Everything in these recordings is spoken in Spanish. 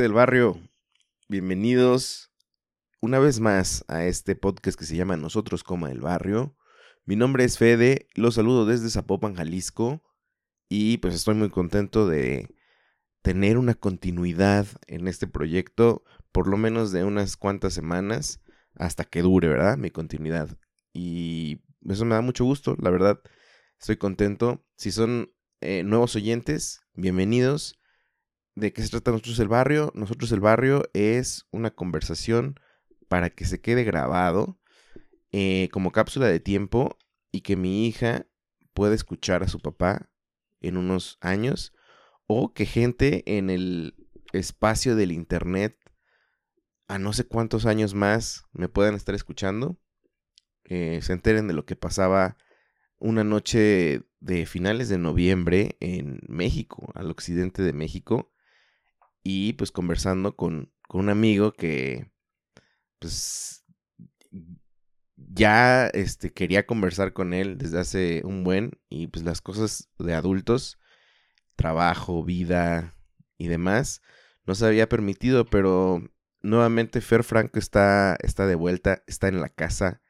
Del barrio, bienvenidos una vez más a este podcast que se llama Nosotros como el barrio. Mi nombre es Fede, los saludo desde Zapopan, Jalisco, y pues estoy muy contento de tener una continuidad en este proyecto, por lo menos de unas cuantas semanas, hasta que dure, ¿verdad? Mi continuidad. Y eso me da mucho gusto, la verdad, estoy contento. Si son eh, nuevos oyentes, bienvenidos. ¿De qué se trata Nosotros el Barrio? Nosotros el Barrio es una conversación para que se quede grabado eh, como cápsula de tiempo y que mi hija pueda escuchar a su papá en unos años o que gente en el espacio del internet a no sé cuántos años más me puedan estar escuchando, eh, se enteren de lo que pasaba una noche de finales de noviembre en México, al occidente de México, y pues conversando con, un amigo que pues ya este, quería conversar con él desde hace un buen y pues las cosas de adultos, trabajo, vida y demás, no se había permitido, pero nuevamente Fer Franco está, está de vuelta, está en la casa.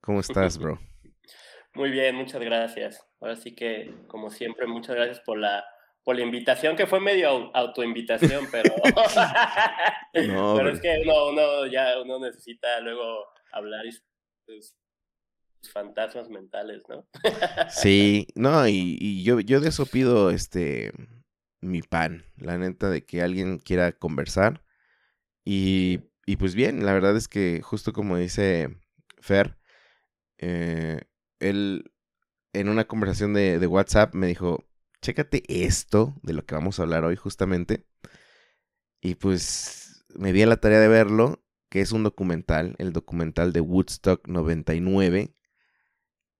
¿Cómo estás, bro? Muy bien, muchas gracias. Ahora sí que, como siempre, muchas gracias por la por la invitación, que fue medio autoinvitación, pero, pero es que uno, ya uno necesita luego hablar y sus, fantasmas mentales, ¿no? sí, no, y, yo, yo de eso pido este mi pan, la neta de que alguien quiera conversar. Y, y pues bien, la verdad es que justo como dice Fer, eh, él en una conversación de, de WhatsApp me dijo, chécate esto de lo que vamos a hablar hoy justamente. Y pues me di a la tarea de verlo, que es un documental, el documental de Woodstock 99,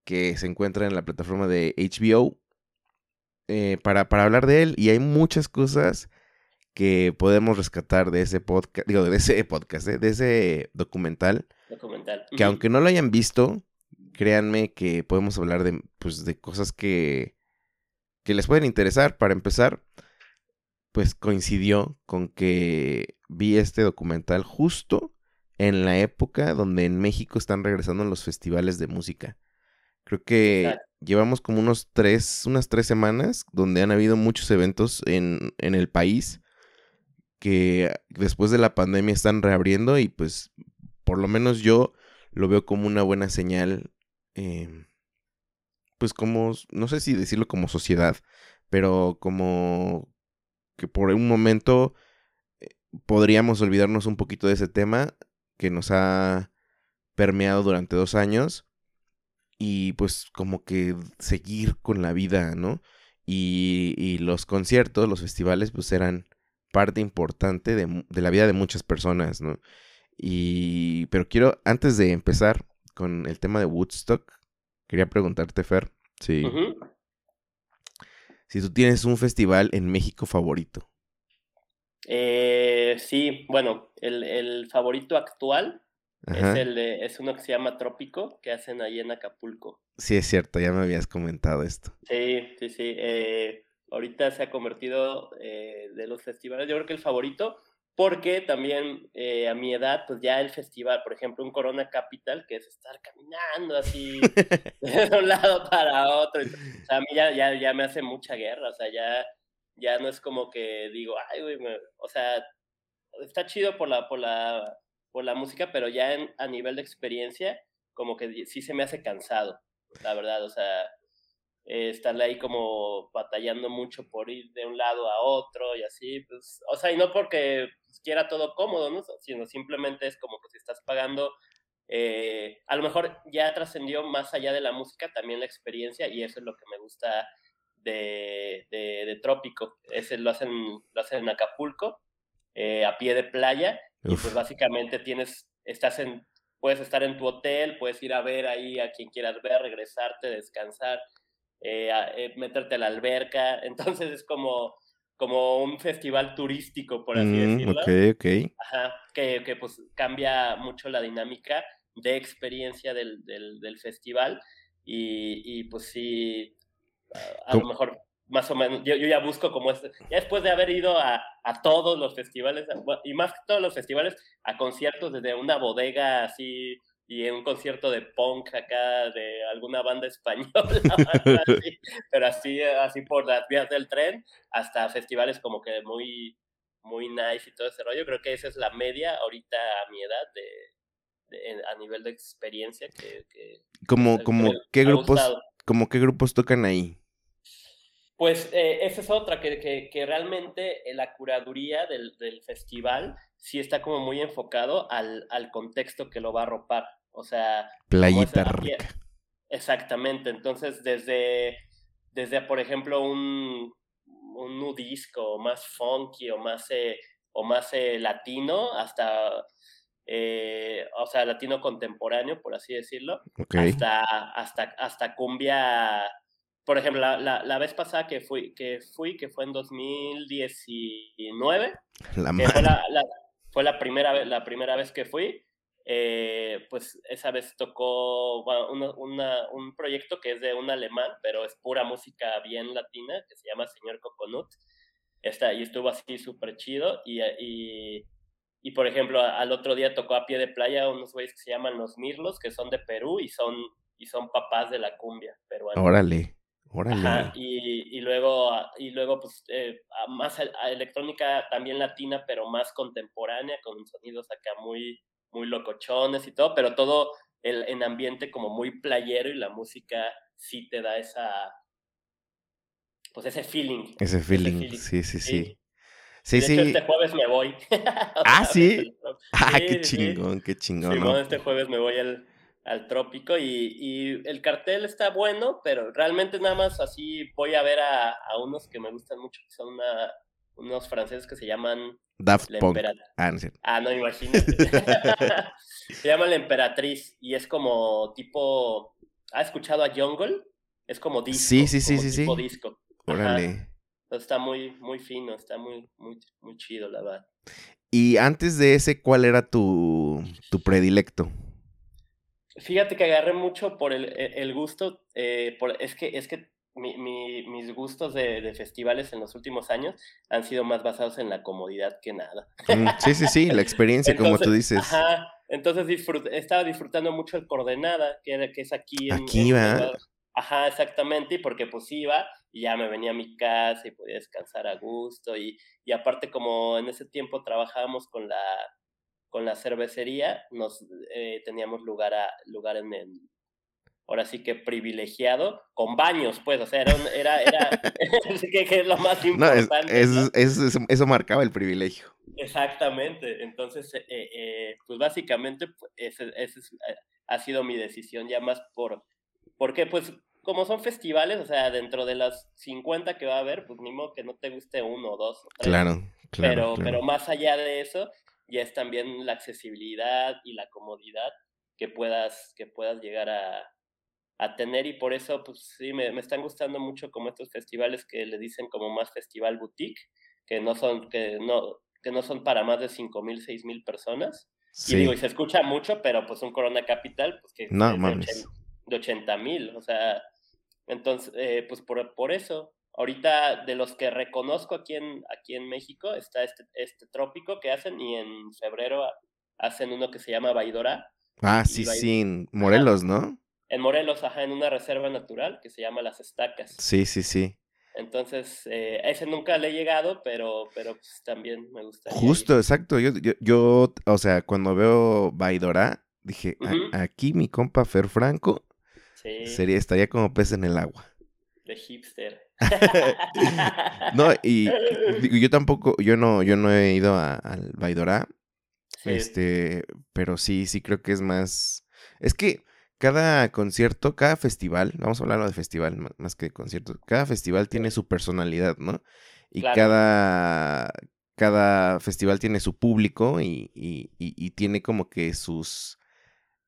que se encuentra en la plataforma de HBO, eh, para, para hablar de él. Y hay muchas cosas que podemos rescatar de ese podcast, digo, de ese podcast, de ese documental. Documental. Que aunque no lo hayan visto, créanme que podemos hablar de, pues, de cosas que que les pueden interesar. Para empezar, pues coincidió con que vi este documental justo en la época donde en México están regresando los festivales de música. Creo que llevamos como unos tres, unas tres semanas donde han habido muchos eventos en, en el país que después de la pandemia están reabriendo y pues por lo menos yo lo veo como una buena señal eh, pues como, no sé si decirlo como sociedad, pero como que por un momento eh, podríamos olvidarnos un poquito de ese tema que nos ha permeado durante dos años y pues como que seguir con la vida, ¿no? Y, y los conciertos, los festivales, pues eran parte importante de, de, la vida de muchas personas, ¿no? Y, pero quiero, antes de empezar con el tema de Woodstock, Quería preguntarte, Fer, si, si tú tienes un festival en México favorito. Eh, sí, bueno, el, favorito actual es, el de, es uno que se llama Trópico, que hacen ahí en Acapulco. Sí, es cierto, ya me habías comentado esto. Sí, sí, sí. Eh, ahorita se ha convertido eh, de los festivales, yo creo que el favorito, porque también eh, a mi edad, pues ya el festival, por ejemplo, un Corona Capital, que es estar caminando así de un lado para otro, o sea, a mí ya, ya, ya me hace mucha guerra, o sea, ya, ya no es como que digo, ay, güey, o sea, está chido por la, por la, por la música, pero ya en, a nivel de experiencia, como que sí se me hace cansado, la verdad, o sea, eh, estarle ahí como batallando mucho por ir de un lado a otro y así, pues, o sea, y no porque pues, quiera todo cómodo, ¿no? Sino simplemente es como que si estás pagando, eh, a lo mejor ya trascendió más allá de la música también la experiencia y eso es lo que me gusta de, de, Trópico. Ese lo hacen, lo hacen en Acapulco, eh, a pie de playa, y pues básicamente tienes, estás en, puedes estar en tu hotel, puedes ir a ver ahí a quien quieras ver, regresarte, descansar eh, eh, meterte a la alberca. Entonces es como, como un festival turístico, por así mm, decirlo. Ok, ok. Ajá, que, que, pues cambia mucho la dinámica de experiencia del, del, del festival. Y, y, pues sí, a, lo mejor más o menos, yo, yo, ya busco como este, ya después de haber ido a, a todos los festivales, y más que todos los festivales, a conciertos desde una bodega así y en un concierto de punk acá de alguna banda española, pero así, así por las vías del tren, hasta festivales como que muy, muy nice y todo ese rollo. Creo que esa es la media ahorita a mi edad de, a nivel de experiencia que... como, como qué grupos, como qué grupos tocan ahí. Pues eh, esa es otra, que, que, que realmente la curaduría del, del, festival sí está como muy enfocado al, al contexto que lo va a ropar. O sea... Playita rica. Exactamente, entonces desde, desde por ejemplo, un, un nudisco más funky o más, eh, o más eh, latino hasta... Eh, o sea, latino contemporáneo, por así decirlo, hasta, hasta, hasta cumbia, por ejemplo, la, la, la, vez pasada que fui, que fui, que fue en 2019, la fue, la, fue la, primera, la primera vez que fui, eh, pues esa vez tocó un proyecto que es de un alemán, pero es pura música bien latina, que se llama Señor Coconut. Está, y estuvo así súper chido. Y, y, y, por ejemplo, al otro día tocó a pie de playa unos güeyes que se llaman Los Mirlos, que son de Perú y son, y son papás de la cumbia peruana. Órale. Órale. y, y, luego, y luego pues, eh, más electrónica también latina, pero más contemporánea, con sonidos acá muy, muy locochones y todo, pero todo el, en ambiente como muy playero y la música sí te da esa, pues ese feeling. Ese feeling, sí, sí, sí. Sí, sí. este jueves me voy. ah, sí. ah, qué chingón, qué chingón. Sí, este jueves me voy al, al trópico y, y, el cartel está bueno, pero realmente nada más así voy a ver a, a unos que me gustan mucho, que son una, unos franceses que se llaman Daft Punk. Ah, no, ah, no imagínate. se llama La Emperatriz y es como tipo. ¿Has escuchado a Jungle? Es como disco. Sí, sí, sí, sí. Tipo disco. Órale. está muy, muy fino, está muy, muy, muy chido, la verdad. Y antes de ese, ¿cuál era tu, tu predilecto? Fíjate que agarré mucho por el, el gusto, eh, por, es que, es que mi, mis gustos de, festivales en los últimos años han sido más basados en la comodidad que nada. Mm, sí, sí, sí, la experiencia, como tú dices. Ajá, entonces estaba disfrutando mucho el Coordenada, que, era, que es aquí. En, aquí va. Ajá, exactamente, y porque pues iba y ya me venía a mi casa y podía descansar a gusto y, y aparte como en ese tiempo trabajábamos con la con la cervecería, nos eh, teníamos lugar a lugar en el ahora sí que privilegiado, con baños, pues, o sea, era, era, era que, que, es lo más importante. No, eso, marcaba el privilegio. Exactamente, entonces, eh, eh, pues básicamente pues, ese, ese, eh, ha sido mi decisión ya más por, porque pues como son festivales, o sea, dentro de las 50 que va a haber, pues ni modo que no te guste uno o dos. claro, claro pero, pero más allá de eso, ya es también la accesibilidad y la comodidad que puedas, que puedas llegar a, a tener y por eso pues sí me, me, están gustando mucho como estos festivales que le dicen como más festival boutique que no son que no que no son para más de cinco mil seis mil personas. Y digo y se escucha mucho pero pues un Corona Capital pues que no, es de 80 mil o sea entonces eh, pues por, por eso. Ahorita de los que reconozco aquí en, aquí en México está este, este trópico que hacen y en febrero hacen uno que se llama Baidora. Ah, sí, sí, en Morelos, ¿no? En Morelos, ajá, en una reserva natural que se llama Las Estacas. Sí, sí, sí. Entonces, eh, ese nunca le he llegado, pero, pero pues, también me gusta. Justo, exacto. Yo, yo, yo, o sea, cuando veo Baidora, dije, aquí mi compa Fer Franco sería, estaría como pez en el agua. De hipster. no, y, yo tampoco, yo no, yo no he ido al Baidora. Este, pero sí, sí creo que es más. Es que cada concierto, cada festival, vamos a hablar de festival más que de concierto, cada festival tiene su personalidad, ¿no? Y cada, cada festival tiene su público y, y, y, tiene como que sus,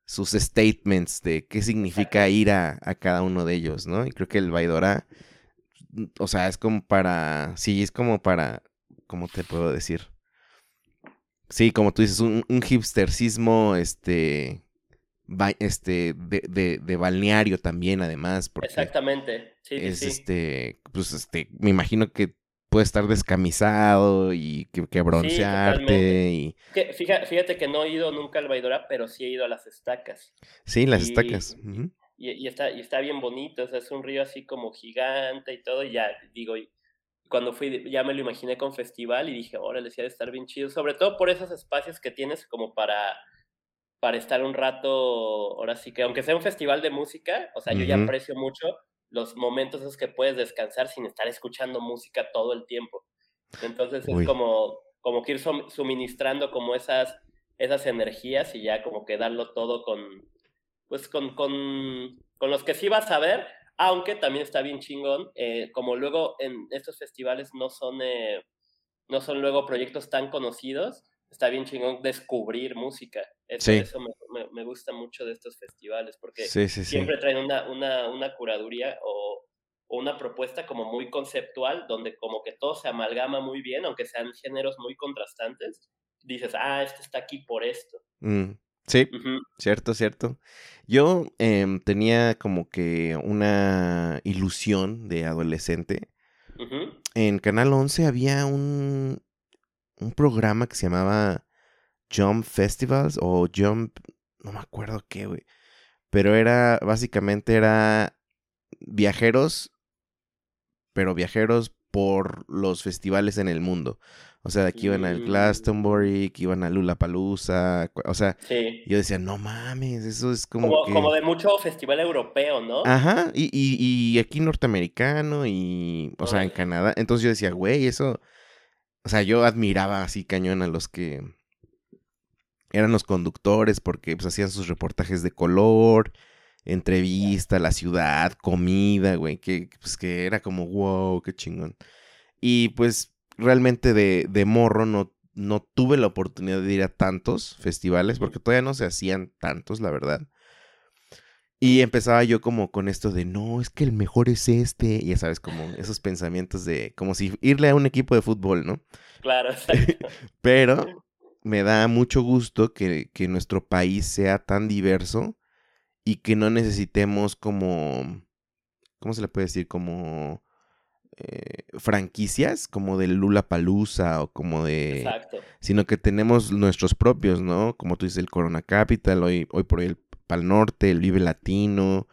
sus statements de qué significa ir a, a, cada uno de ellos, ¿no? Y creo que el Baidora, o sea, es como para, sí, es como para, ¿cómo te puedo decir? Sí, como tú dices, un, un hipstercismo, este, este, de, de, balneario también, además. Exactamente. Sí, es este, pues este, me imagino que puede estar descamisado y que, broncearte. y... fíjate, que no he ido nunca al Baidora, pero sí he ido a las estacas. Sí, las estacas. y, está, y está bien bonito, o sea, es un río así como gigante y todo, y ya, digo, cuando fui, ya me lo imaginé con festival y dije, órale, sí ha de estar bien chido, sobre todo por esos espacios que tienes como para para estar un rato, ahora sí que, aunque sea un festival de música, o sea, yo ya aprecio mucho los momentos esos que puedes descansar sin estar escuchando música todo el tiempo. Entonces es como, como que ir suministrando como esas, esas energías y ya como que darlo todo con, pues con, con, con los que sí vas a ver, aunque también está bien chingón, eh, como luego en estos festivales no son, eh, no son luego proyectos tan conocidos, está bien chingón descubrir música. Eso, me, gusta mucho de estos festivales, porque siempre traen una, una, una curaduría o, una propuesta como muy conceptual, donde como que todo se amalgama muy bien, aunque sean géneros muy contrastantes. Dices, ah, este está aquí por esto. Mm, sí, cierto, cierto. Yo em, tenía como que una ilusión de adolescente. En Canal 11 había un, un programa que se llamaba Jump Festivals o Jump, no me acuerdo qué, güey. Pero era, básicamente era viajeros, pero viajeros por los festivales en el mundo. O sea, que iban al mm. Glastonbury, que iban a Lollapalooza, o sea, yo decía, no mames, eso es como como, como de mucho festival europeo, ¿no? Ajá, y, y, y aquí norteamericano y, o sea, en Canadá. Entonces yo decía, güey, eso, o sea, yo admiraba así cañón a los que eran los conductores porque pues hacían sus reportajes de color, entrevista, la ciudad, comida, güey, que pues que era como wow, qué chingón. Y pues realmente de, de morro no, no tuve la oportunidad de ir a tantos festivales porque todavía no se hacían tantos, la verdad. Y empezaba yo como con esto de, no, es que el mejor es este, ya sabes, como esos pensamientos de, como si irle a un equipo de fútbol, ¿no? Claro, Pero me da mucho gusto que, que, nuestro país sea tan diverso y que no necesitemos como, ¿cómo se le puede decir? Como eh, franquicias, como de Lula Palusa o como de... Exacto. Sino que tenemos nuestros propios, ¿no? Como tú dices, el Corona Capital, hoy, hoy por hoy el al Norte, el Vive Latino.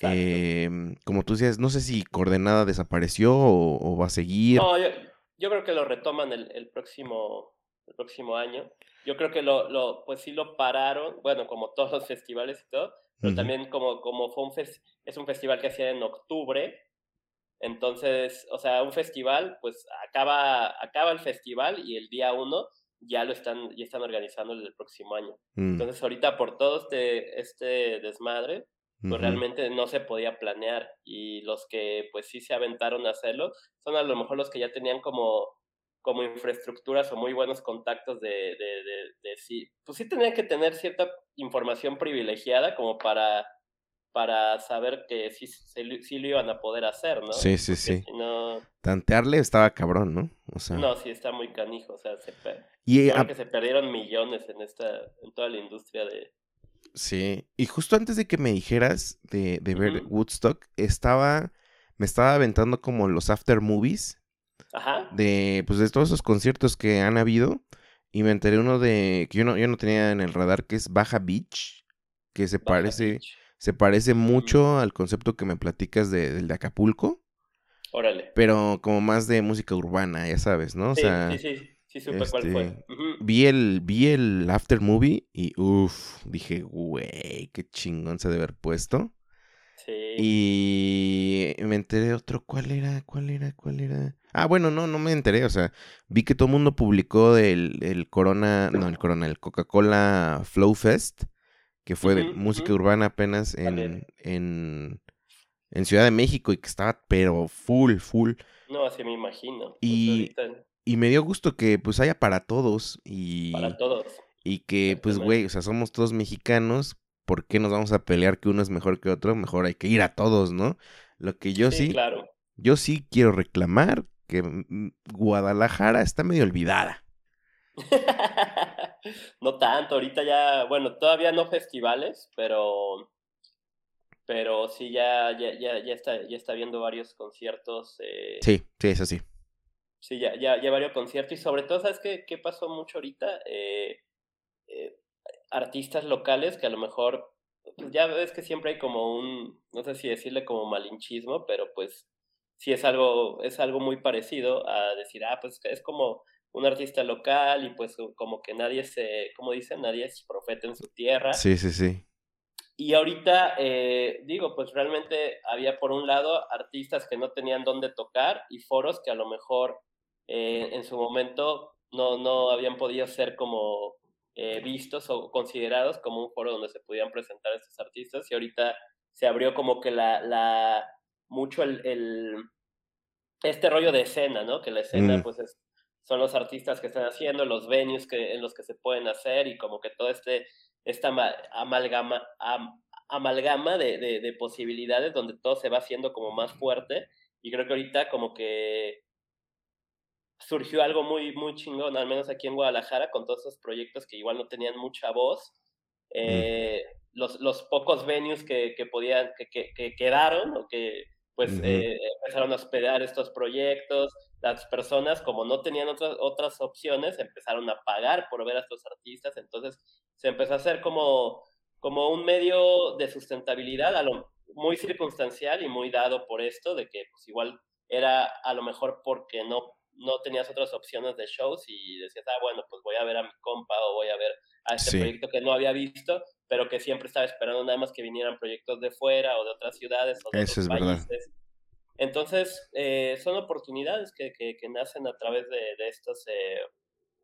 Em, como tú decías, no sé si Coordenada desapareció o, va a seguir. No, yo, creo que lo retoman el, próximo, el próximo año. Yo creo que lo, lo, pues sí lo pararon, bueno, como todos los festivales y todo, pero también como, como fue un es un festival que hacía en octubre, entonces, o sea, un festival, pues acaba, acaba el festival y el día uno ya lo están, ya están organizando el próximo año. Mm. Entonces, ahorita por todo este, este desmadre, pues realmente no se podía planear y los que pues sí se aventaron a hacerlo son a lo mejor los que ya tenían como, como infraestructuras o muy buenos contactos de, de, de, de sí, pues sí tenían que tener cierta información privilegiada como para para saber que sí, sí, lo iban a poder hacer, ¿no? Sí, sí, sí. Tantearle estaba cabrón, ¿no? O sea... No, sí, está muy canijo, o sea, se y, que se perdieron millones en esta, en toda la industria de... Sí, y justo antes de que me dijeras de, de ver Woodstock, estaba me estaba aventando como los after movies. Ajá. De, pues de todos esos conciertos que han habido. Y me enteré uno de, que yo no, yo no tenía en el radar, que es Baja Beach. Que se parece, se parece mucho al concepto que me platicas de, del de Acapulco. Órale. Pero como más de música urbana, ya sabes, ¿no? O sí, sea, sí, sí, sí, supe cuál fue. este, vi el, vi el after movie y uff, dije, güey, qué chingón se debe haber puesto. Sí. Y me enteré de otro, ¿cuál era? ¿Cuál era? ¿Cuál era? Ah, bueno, no, no me enteré, o sea, vi que todo el mundo publicó el, el Corona, no, el Corona, el Coca-Cola Flow Fest, que fue de música urbana apenas en, en, en Ciudad de México y que estaba, pero full, full. No, así me imagino. Y- Y me dio gusto que pues haya para todos y, para todos. y que pues güey, o sea, somos todos mexicanos, ¿por qué nos vamos a pelear que uno es mejor que otro? Mejor hay que ir a todos, ¿no? Lo que yo sí, claro. yo sí quiero reclamar que mm, Guadalajara está medio olvidada. no tanto, ahorita ya, bueno, todavía no festivales, pero pero sí ya ya ya, ya está ya está viendo varios conciertos eh, Sí, sí, eso sí. Sí, ya, ya, ya varios conciertos y sobre todo, ¿sabes qué, qué pasó mucho ahorita? Eh, eh, artistas locales que a lo mejor, pues ya ves que siempre hay como un, no sé si decirle como malinchismo, pero pues sí es algo, es algo muy parecido a decir, ah, pues es como un artista local y pues como que nadie se, como dicen, nadie es profeta en su tierra. Sí, sí, sí. Y ahorita, eh, digo, pues realmente había por un lado artistas que no tenían dónde tocar y foros que a lo mejor eh, en su momento no, no habían podido ser como eh, vistos o considerados como un foro donde se pudieran presentar estos artistas y ahorita se abrió como que la, la mucho el, el este rollo de escena, ¿no? Que la escena Mm. pues es, son los artistas que están haciendo, los venues que, en los que se pueden hacer y como que todo este esta ama- amalgama, am- amalgama de, de, de posibilidades donde todo se va haciendo como más fuerte y creo que ahorita como que surgió algo muy, muy chingón, al menos aquí en Guadalajara, con todos esos proyectos que igual no tenían mucha voz. Eh, los, los pocos venues que, que podían, que, que, que quedaron o que pues eh, empezaron a hospedar estos proyectos, las personas como no tenían otras, otras opciones, empezaron a pagar por ver a estos artistas, entonces se empezó a hacer como, como un medio de sustentabilidad, a lo, muy circunstancial y muy dado por esto, de que pues igual era a lo mejor porque no, no tenías otras opciones de shows y decías, ah, bueno, pues voy a ver a mi compa o voy a ver a este Sí. proyecto que no había visto, pero que siempre estaba esperando nada más que vinieran proyectos de fuera o de otras ciudades o de Eso otros es verdad. países. Entonces, eh, son oportunidades que, que, que nacen a través de, de estos, eh,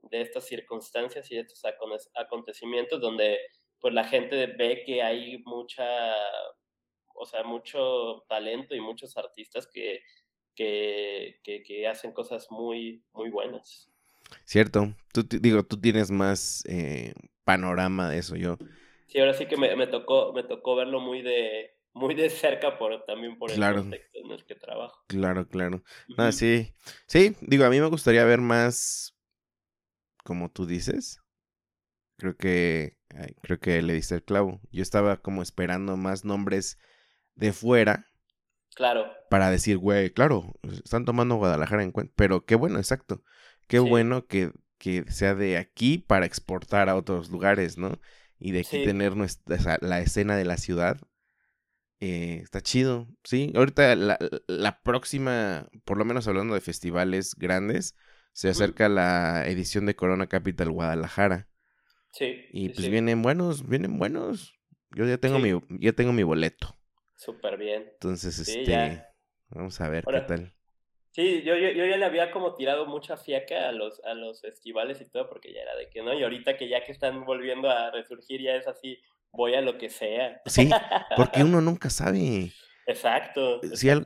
de estas circunstancias y de estos acon- acontecimientos donde pues la gente ve que hay mucha, o sea, mucho talento y muchos artistas que, que, que, que hacen cosas muy, muy buenas. Cierto. Tú, digo, tú tienes más eh, panorama de eso. Yo, Sí, ahora sí que me, me tocó, me tocó verlo muy de, muy de cerca por, también por el Claro. contexto en el que trabajo. claro, claro. No, sí. Sí, digo, a mí me gustaría ver más, como tú dices. Creo que, ay, creo que le diste el clavo. Yo estaba como esperando más nombres de fuera Claro, para decir, güey, claro, están tomando Guadalajara en cuenta. Pero qué bueno, exacto. Qué Sí. bueno que, que sea de aquí para exportar a otros lugares, ¿no? Y de aquí Sí. tener nuestra, la escena de la ciudad. Eh, está chido, sí. Ahorita la, la próxima, por lo menos hablando de festivales grandes, se acerca la edición de Corona Capital Guadalajara. sí. Y pues sí. vienen buenos, vienen buenos. Yo ya tengo mi, ya tengo mi boleto. Súper bien. Entonces, Sí, este, ya. vamos a ver Ahora- qué tal. Sí, yo, yo, yo ya le había como tirado mucha fiaca a los, a los festivales y todo, porque ya era de que no, y ahorita que ya que están volviendo a resurgir, ya es así, voy a lo que sea. Sí, porque uno nunca sabe. Exacto, Si al-.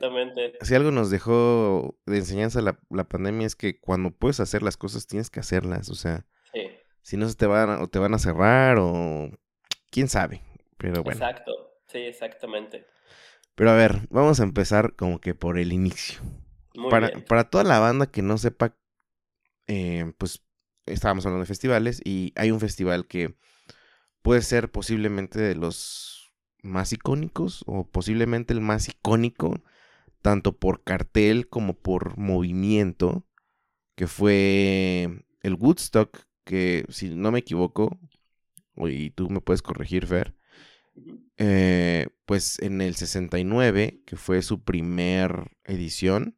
Si algo nos dejó de enseñanza la, la pandemia es que cuando puedes hacer las cosas tienes que hacerlas. O sea, Sí, si no se te van o te van a cerrar o quién sabe. Pero bueno. exacto, sí, exactamente. Pero a ver, vamos a empezar como que por el inicio. Muy para, bien. para toda la banda que no sepa, eh, pues estábamos hablando de festivales y hay un festival que puede ser posiblemente de los más icónicos o posiblemente el más icónico tanto por cartel como por movimiento, que fue el Woodstock, que si no me equivoco, y tú me puedes corregir, Fer, eh, pues en el 69, que fue su primer edición,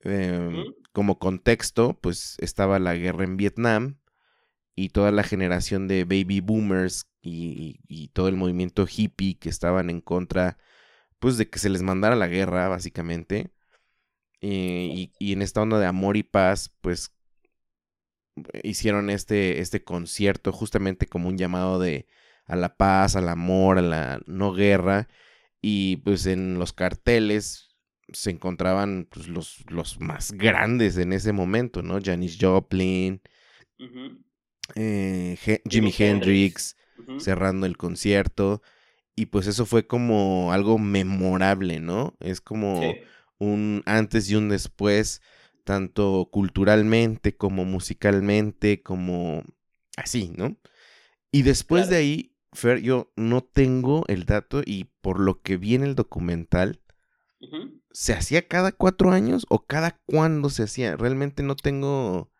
em, como contexto, pues estaba la guerra en Vietnam y toda la generación de baby boomers y, todo el movimiento hippie que estaban en contra, pues de que se les mandara la guerra, básicamente. y, y, en esta onda de amor y paz, pues hicieron este, este concierto justamente como un llamado de a la paz, al amor, a la no guerra. Y pues en los carteles se encontraban pues, los, los más grandes en ese momento, ¿no? Janis Joplin, eh, Jimi Hendrix, cerrando el concierto. Y pues eso fue como algo memorable, ¿no? Es como un antes y un después, tanto culturalmente como musicalmente, como así, ¿no? Y después de ahí, Fer, yo no tengo el dato y por lo que vi en el documental, ¿se hacía cada cuatro años o cada cuándo se hacía? Realmente no tengo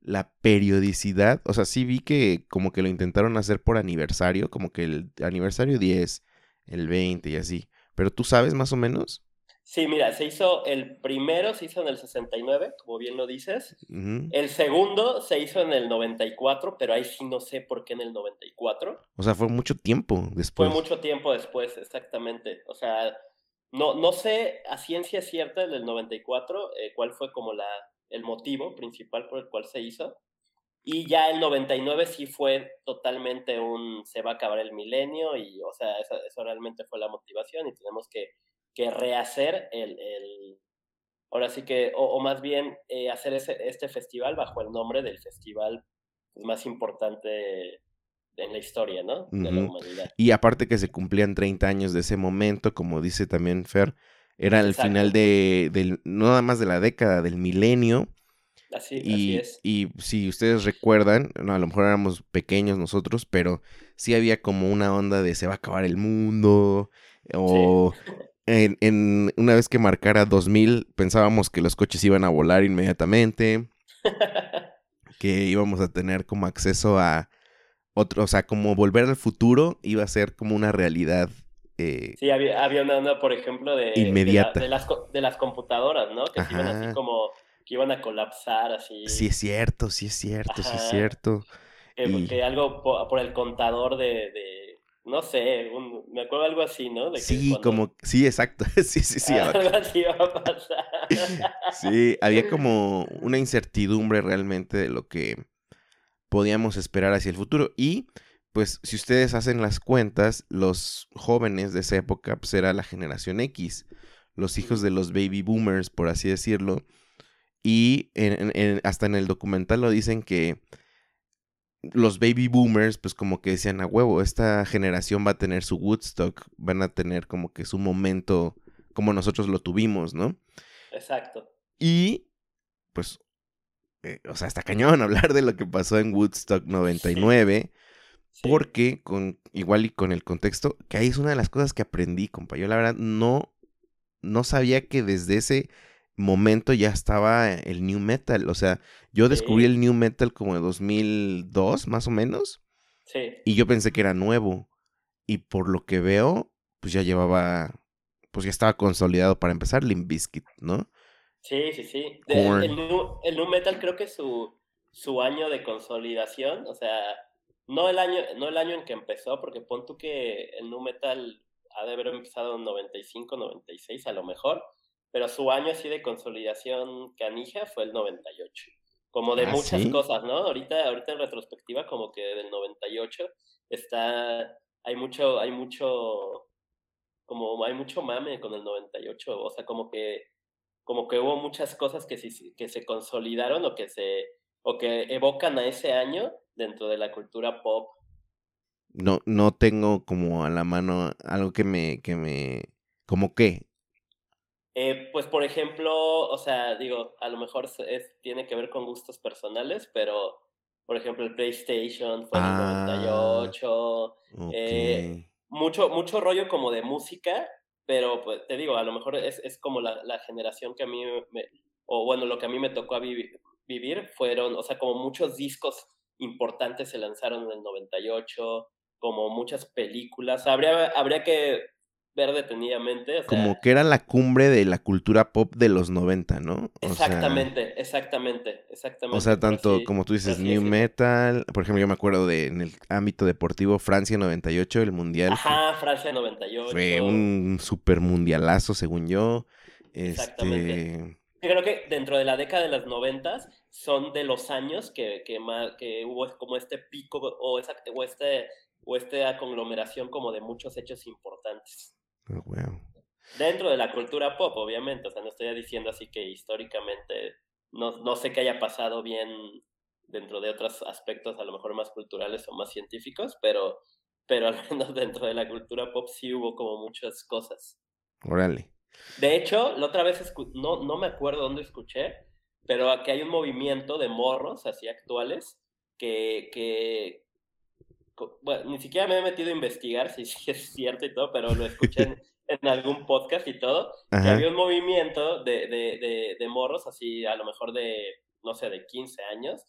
la periodicidad, o sea, sí vi que como que lo intentaron hacer por aniversario, como que el aniversario 10, el 20 y así, pero tú sabes más o menos. Sí, mira, se hizo el primero, se hizo en el 69, como bien lo dices. El segundo se hizo en el 94, pero ahí sí no sé por qué en el 94. O sea, fue mucho tiempo después. Fue mucho tiempo después, exactamente. O sea, no, no sé a ciencia cierta del 94 eh, cuál fue como la, el motivo principal por el cual se hizo. Y ya el 99 sí fue totalmente un se va a acabar el milenio y, o sea, eso, eso realmente fue la motivación y tenemos que, que rehacer el, el, ahora sí que, o, más bien eh, hacer ese, este festival bajo el nombre del festival pues, más importante en la historia, ¿no? De la humanidad. Y aparte que se cumplían 30 años de ese momento, como dice también Fer, era el final de, del, no nada más de la década, del milenio. Así, y, es. Y si ustedes recuerdan, no, a lo mejor éramos pequeños nosotros, pero sí había como una onda de se va a acabar el mundo, o en, en, una vez que marcara 2000 pensábamos que los coches iban a volar inmediatamente, que íbamos a tener como acceso a otro, o sea, como volver al futuro iba a ser como una realidad eh, sí, había, había una onda, por ejemplo, de, inmediata. De, las, de las computadoras, ¿no? Que iban así como, que iban a colapsar así. Sí es cierto, sí es cierto, sí es cierto. Que, algo por, el contador de, de no sé, me acuerdo algo así, ¿no? sí, como, sí, exacto, sí, sí, sí. Algo así iba a pasar. sí, había como una incertidumbre realmente de lo que podíamos esperar hacia el futuro y pues si ustedes hacen las cuentas, los jóvenes de esa época pues era la generación X, los hijos de los baby boomers, por así decirlo. Y hasta en el documental lo dicen que los baby boomers, pues como que decían a huevo, esta generación va a tener su Woodstock, van a tener como que su momento como nosotros lo tuvimos, ¿no? Exacto. Y pues, eh, o sea, está cañón hablar de lo que pasó en Woodstock 99. Porque con igual y con el contexto, que ahí es una de las cosas que aprendí, compa. Yo la verdad no, no sabía que desde ese momento ya estaba el new metal. O sea, yo descubrí el new metal como en 2002, más o menos. Sí. Y yo pensé que era nuevo. Y por lo que veo, pues ya llevaba, pues ya estaba consolidado para empezar Limp Bizkit, ¿no? Sí, sí, sí. el, new, el, metal creo que su, su año de consolidación, o sea, no el año, no el año en que empezó, porque pon tú que el nu metal ha de haber empezado en 95, 96 a lo mejor, pero su año así de consolidación canija fue el 98. Como de ah, muchas cosas, ¿no? Ahorita, ahorita en retrospectiva, como que del 98 está, hay mucho, hay mucho, como hay mucho mame con el 98, o sea, como que, como que hubo muchas cosas que, que se consolidaron o que se, o que evocan a ese año dentro de la cultura pop. No, no tengo como a la mano algo que me, que me, como qué. Eh, pues por ejemplo, o sea, digo, a lo mejor es, tiene que ver con gustos personales, pero por ejemplo el PlayStation fue en el 98. Ah, eh, mucho, mucho rollo como de música pero pues te digo, a lo mejor es, es como la, la, generación que a mí, me, o bueno, lo que a mí me tocó a vivir, vivir fueron, o sea, como muchos discos importantes se lanzaron en el 98, como muchas películas. Habría, habría que ver detenidamente. como que era la cumbre de la cultura pop de los 90, ¿no? exactamente, exactamente, exactamente. O sea, tanto como tú dices, New Metal, por ejemplo, yo me acuerdo de en el ámbito deportivo Francia 98, el Mundial. Ajá, Francia 98. Fue un super mundialazo, según yo. Exactamente. Este, creo que dentro de la década de los noventas son de los años que, que, que hubo como este pico o, esa, o, este, o esta conglomeración como de muchos hechos importantes. Oh, wow. Dentro de la cultura pop, obviamente, o sea, no estoy diciendo así que históricamente no, no sé qué haya pasado bien dentro de otros aspectos a lo mejor más culturales o más científicos, pero, pero al menos dentro de la cultura pop sí hubo como muchas cosas. Órale. De hecho, la otra vez, no, no me acuerdo dónde escuché, pero aquí hay un movimiento de morros así actuales que, que bueno, ni siquiera me he metido a investigar si, es cierto y todo, pero lo escuché en, algún podcast y todo, que había un movimiento de, de, de, morros así, a lo mejor de, no sé, de 15 años,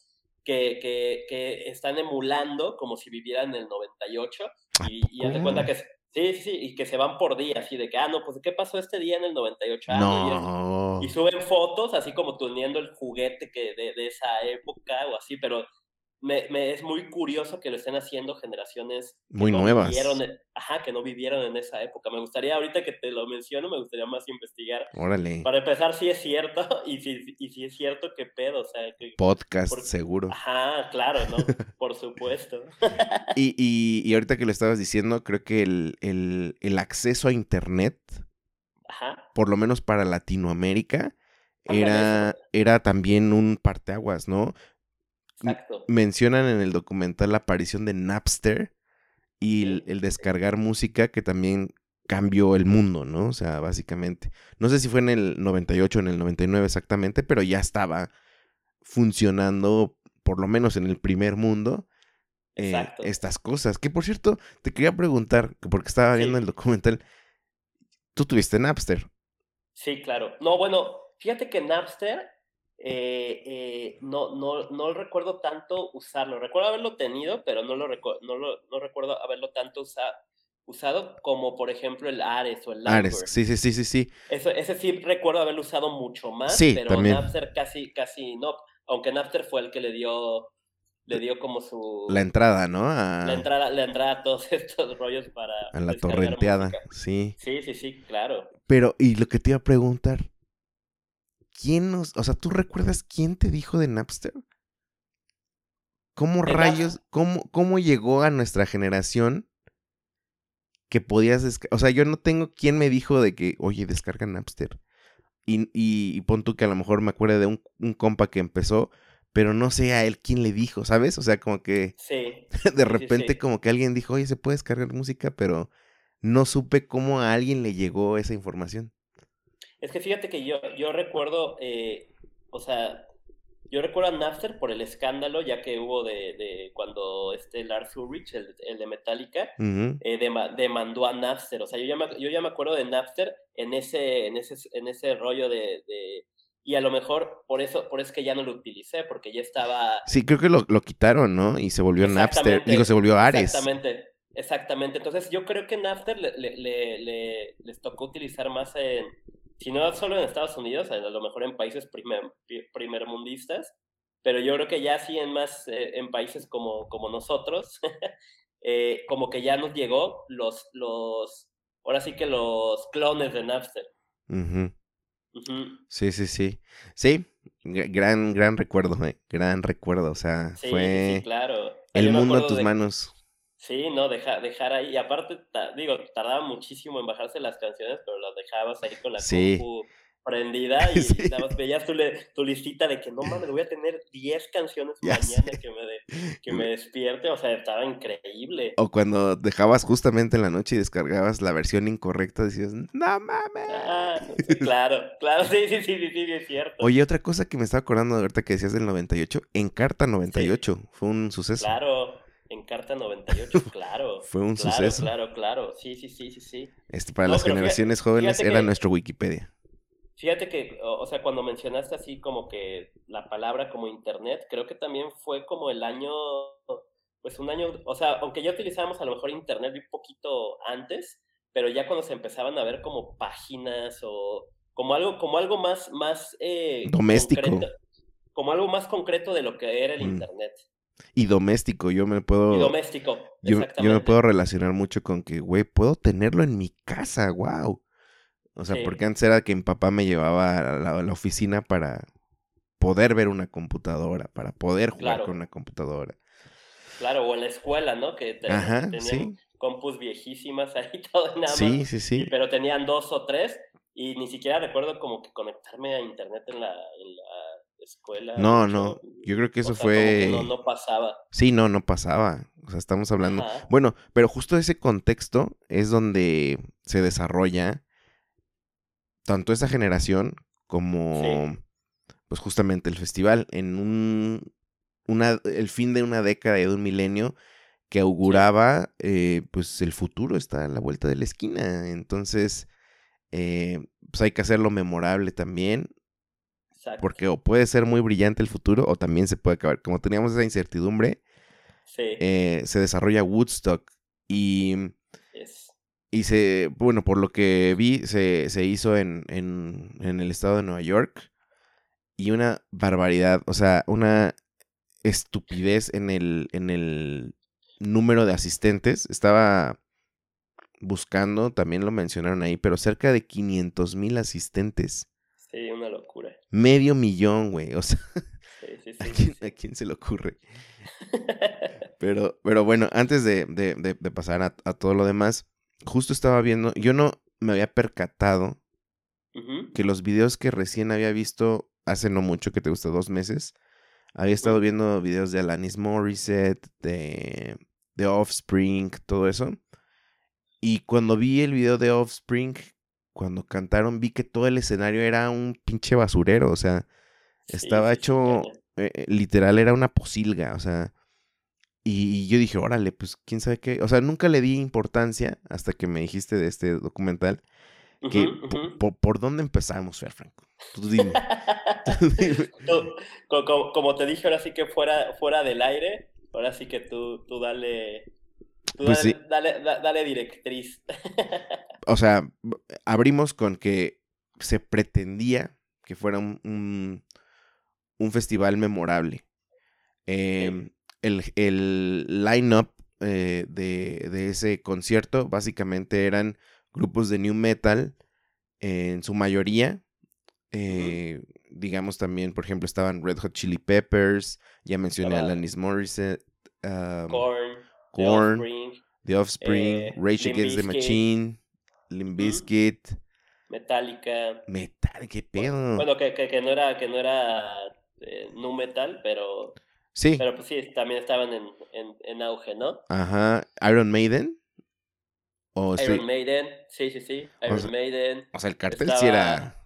que, que, que están emulando como si vivieran en el 98 y, y haz de cuenta que Sí, sí, y que se van por día, así de que, ah, no, pues, ¿qué pasó este día en el 98? No. Y, suben fotos, así como teniendo el juguete que de, de esa época o así, pero me, me, es muy curioso que lo estén haciendo generaciones muy nuevas. ajá, que no vivieron en esa época. Me gustaría, ahorita que te lo menciono, me gustaría más investigar. Órale. Para empezar, si es cierto, y si, y si es cierto, qué pedo. O sea, Podcast, seguro. Ajá, claro, ¿no? por supuesto. y, y, y, ahorita que lo estabas diciendo, creo que el, el, el acceso a Internet, ajá. por lo menos para Latinoamérica, era, era también un parteaguas, ¿no? Mencionan en el documental la aparición de Napster y el, descargar música que también cambió el mundo, ¿no? O sea, básicamente. No sé si fue en el 98 o en el 99 exactamente, pero ya estaba funcionando, por lo menos en el primer mundo, eh, estas cosas. Que por cierto, te quería preguntar, porque estaba viendo el documental, ¿tú tuviste Napster? Sí, claro. No, bueno, fíjate que Napster eh, eh, no, no, no recuerdo tanto usarlo. Recuerdo haberlo tenido, pero no, lo no, lo, no recuerdo haberlo tanto usado como, por ejemplo, el Ares o el Ares, sí, sí, sí, sí, sí. Eso, ese sí recuerdo haberlo usado mucho más, pero Napster casi, casi no. Aunque Napster fue el que le dio le dio como su... La entrada, ¿no? La, entrada, la entrada a todos estos rollos para... A la torrenteada, sí. Sí, sí, sí, claro. Pero, y lo que te iba a preguntar, ¿quién nos, o sea, tú recuerdas quién te dijo de Napster? ¿Cómo rayos, cómo, cómo llegó a nuestra generación que podías descargar? O sea, yo no tengo quién me dijo de que, oye, descarga Napster. Y, y, pon tú que a lo mejor me acuerde de un, un, compa que empezó, pero no sé a él quién le dijo, ¿sabes? O sea, como que sí, de repente como que alguien dijo, oye, se puede descargar música, pero no supe cómo a alguien le llegó esa información. Es que fíjate que yo, yo recuerdo, eh, o sea, yo recuerdo a Napster por el escándalo, ya que hubo de, de cuando este Lars Ulrich, el, el de Metallica, eh, demandó a Napster. O sea, yo ya, me, yo ya me acuerdo de Napster en ese, en ese, en ese rollo de, de y a lo mejor por eso, por eso que ya no lo utilicé, porque ya estaba... Sí, creo que lo, lo quitaron, ¿no? Y se volvió Napster, digo, se volvió Ares. Exactamente, exactamente. Entonces yo creo que Napster le, le, le, les tocó utilizar más en, si no solo en Estados Unidos, a lo mejor en países primer, primermundistas, pero yo creo que ya sí en más, eh, en países como, como nosotros, eh, como que ya nos llegó los, los, ahora sí que los clones de Napster. Sí, sí, sí. Sí, gran, gran recuerdo, eh, gran recuerdo, o sea, fue claro. el mundo en tus manos. Sí, no, deja, dejar ahí. Y aparte, digo, tardaba muchísimo en bajarse las canciones, pero las dejabas ahí con la compu prendida y veías tu, tu, listita de que no mames, voy a tener 10 canciones mañana que me, que me despierte. O sea, estaba increíble. O cuando dejabas justamente en la noche y descargabas la versión incorrecta, decías, no mames. Ah, claro, claro, sí, sí, sí, sí, sí, es cierto. Oye, otra cosa que me estaba acordando de ahorita que decías del 98, Encarta 98, fue un suceso. Claro. En Carta 98, claro. Fue un claro, suceso. Claro, claro, sí, sí, sí, sí, sí. Este, para No, las generaciones fíjate- jóvenes fíjate era que- nuestro Wikipedia. Fíjate que, o o sea, cuando mencionaste así como que la palabra como internet, creo que también fue como el año, pues un año, o sea, aunque ya utilizábamos a lo mejor internet un poquito antes, pero ya cuando se empezaban a ver como páginas o como algo, como algo más, más eh, Doméstico. concreto, como algo más concreto de lo que era el Mm. internet. Y doméstico, yo me puedo... Y doméstico, Yo, yo me puedo relacionar mucho con que, güey, puedo tenerlo en mi casa, wow. O sea, Sí. porque antes era que mi papá me llevaba a la, a la oficina para poder ver una computadora, para poder jugar Claro. con una computadora. Claro, o en la escuela, ¿no? Que te- Ajá, tenían sí. compus viejísimas ahí, todo nada más. Sí, sí, sí. pero tenían dos o tres y ni siquiera recuerdo como que conectarme a internet en la, en la escuela. No, no, yo creo que O eso sea, como que fue... no, no pasaba. Sí, no, no pasaba. O sea, estamos hablando... Ajá. Bueno, pero justo ese contexto es donde se desarrolla tanto esa generación como, pues justamente el festival en un, una, el fin de una década y de un milenio que auguraba, eh, pues el futuro está a la vuelta de la esquina. Entonces, eh, pues hay que hacerlo memorable también, Exacto. porque o puede ser muy brillante el futuro o también se puede acabar. Como teníamos esa incertidumbre, Sí, eh, se desarrolla Woodstock y, es, y se, bueno, por lo que vi, se, se hizo en, en, en el estado de Nueva York y una barbaridad, o sea, una estupidez en el, en el número de asistentes. Estaba buscando, también lo mencionaron ahí, pero cerca de 500 mil asistentes. Medio millón, güey. O sea, Sí, sí, ¿a quién, sí, a quién se le ocurre? Pero, pero bueno, antes de, de- de- de pasar a, a todo lo demás, justo estaba viendo, yo no me había percatado que los videos que recién había visto hace no mucho, que te gustó dos meses, había estado viendo videos de Alanis Morissette, de, de Offspring, todo eso. Y cuando vi el video de Offspring, cuando cantaron, vi que todo el escenario era un pinche basurero, o sea, estaba sí, hecho, eh, eh, literal, era una posilga, o sea. Y yo dije, órale, pues quién sabe qué. O sea, nunca le di importancia hasta que me dijiste de este documental. Que, ¿Por dónde empezamos, Fer Franco? Tú dime. tú dime. Tú, co- co- como te dije, ahora sí que fuera, fuera del aire, ahora sí que tú, tú dale, tú Pues dale, sí. dale, da- dale directriz. O sea, abrimos con que se pretendía que fuera un, un, un festival memorable. Em, el, el line-up eh, de, de ese concierto básicamente eran grupos de new metal en su mayoría. eh, Digamos también, por ejemplo, estaban Red Hot Chili Peppers, ya mencioné a Alanis Morissette, um, Korn, The Korn, Offspring, The Offspring, eh, Rage Limp Against the. Machine, Limp. Bizkit, Metallica. Metal, qué pedo. Bueno, que, que, que no era, que no era eh, nu metal, pero, sí, pero pues sí, también estaban en, en, en auge, ¿no? ajá, Iron Maiden. O, Iron Maiden, sí, sí, sí, Iron sea, Maiden. o sea, el cartel sí era.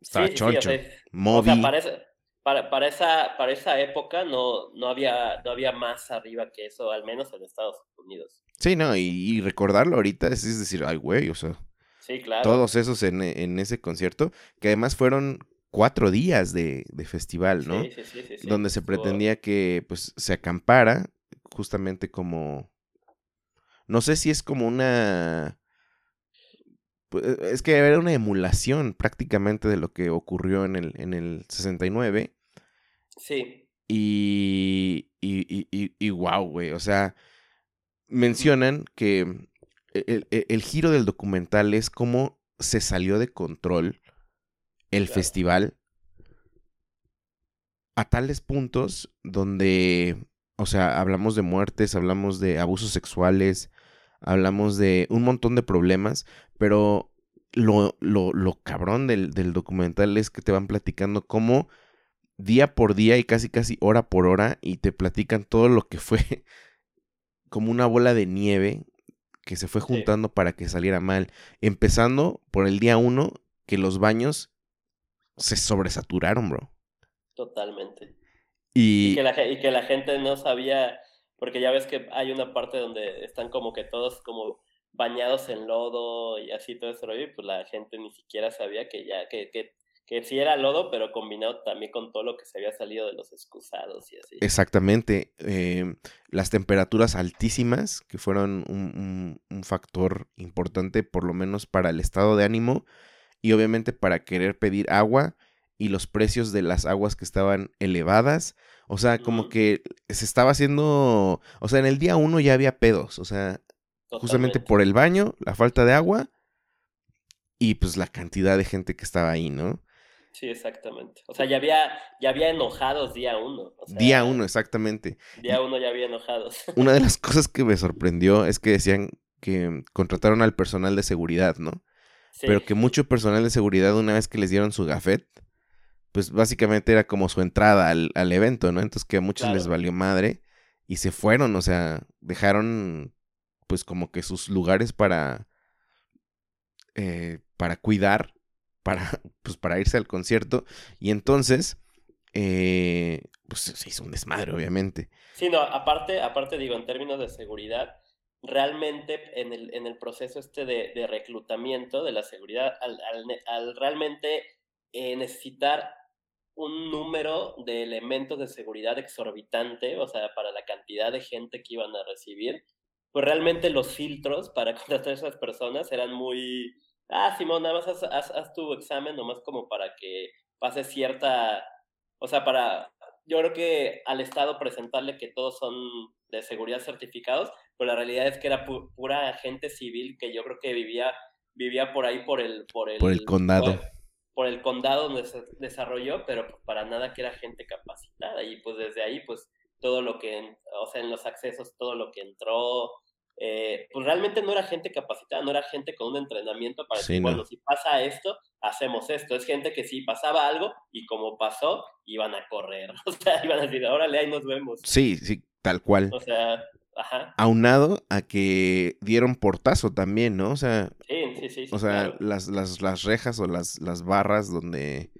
Estaba sí, sí, sí, o choncho. sea, Moby. O sea, para, para esa, para esa época no, no, había, no había más arriba que eso, al menos en Estados Unidos. Sí, no, y, y recordarlo ahorita es, es decir, ay, güey, o sea, Sí, claro. todos esos en, en ese concierto, que además fueron cuatro días de, de festival, ¿no? Sí, sí, sí, sí. Donde se pretendía que, pues, se acampara, justamente como, no sé si es como una, pues, es que era una emulación prácticamente de lo que ocurrió en el, en el 69, Sí, Y, y, y, y, y wow, güey. O sea, mencionan que el, el- el giro del documental es cómo se salió de control el Claro. festival a tales puntos donde, o sea, hablamos de muertes, hablamos de abusos sexuales, hablamos de un montón de problemas, pero lo, lo, lo cabrón del, del documental es que te van platicando cómo día por día y casi casi hora por hora y te platican todo lo que fue como una bola de nieve que se fue Sí. juntando para que saliera mal. Empezando por el día uno que los baños se sobresaturaron, bro. totalmente. Y, Y que, la, ge- y que la gente no sabía, porque ya ves que hay una parte donde están como que todos como bañados en lodo y así todo eso, y pues la gente ni siquiera sabía que ya, que, que, que sí era lodo, pero combinado también con todo lo que se había salido de los excusados y así. Exactamente. Em, las temperaturas altísimas, que fueron un, un, factor importante, por lo menos para el estado de ánimo, y obviamente para querer pedir agua, y los precios de las aguas que estaban elevadas. O sea, como que se estaba haciendo, o sea, en el día uno ya había pedos, o sea, justamente por el baño, la falta de agua y pues la cantidad de gente que estaba ahí, ¿no? Sí, exactamente. O sea, ya había, ya había enojados día uno. día uno, exactamente. Día uno ya había enojados. Una de las cosas que me sorprendió es que decían que contrataron al personal de seguridad, ¿no? Pero que mucho personal de seguridad, una vez que les dieron su gafet, pues básicamente era como su entrada al, evento, ¿no? Entonces que a muchos les valió madre y se fueron, o sea, dejaron pues como que sus lugares para, eh, para cuidar, para, pues para irse al concierto. Y entonces, eh, pues se hizo un desmadre, obviamente. Sí, no, aparte, aparte digo, en términos de seguridad, realmente en el, en el proceso este de, reclutamiento de la seguridad, al, realmente eh, necesitar un número de elementos de seguridad exorbitante, o sea, para la cantidad de gente que iban a recibir, pues realmente los filtros para contratar a esas personas eran muy, ah, Simón, nada más haz, tu examen, nomás como para que pase cierta, o sea, para, yo creo que al Estado presentarle que todos son de seguridad certificados, pero la realidad es que era pura gente civil que yo creo que vivía, vivía por ahí por el... Por el, por el condado. Por, el condado donde se desarrolló, pero para nada que era gente capacitada. Y pues desde ahí, pues todo lo que, o sea, en los accesos, todo lo que entró, eh, pues realmente no era gente capacitada, no era gente con un entrenamiento para decir, bueno, si pasa esto, hacemos esto. Es gente que si pasaba algo y como pasó, iban a correr. O sea, iban a decir, órale, ahí nos vemos. Sí, sí, tal cual. O sea, ajá. Aunado a que dieron portazo también, ¿no? O sea, sí, sí, sí, o sea las, las, las rejas o las, las barras donde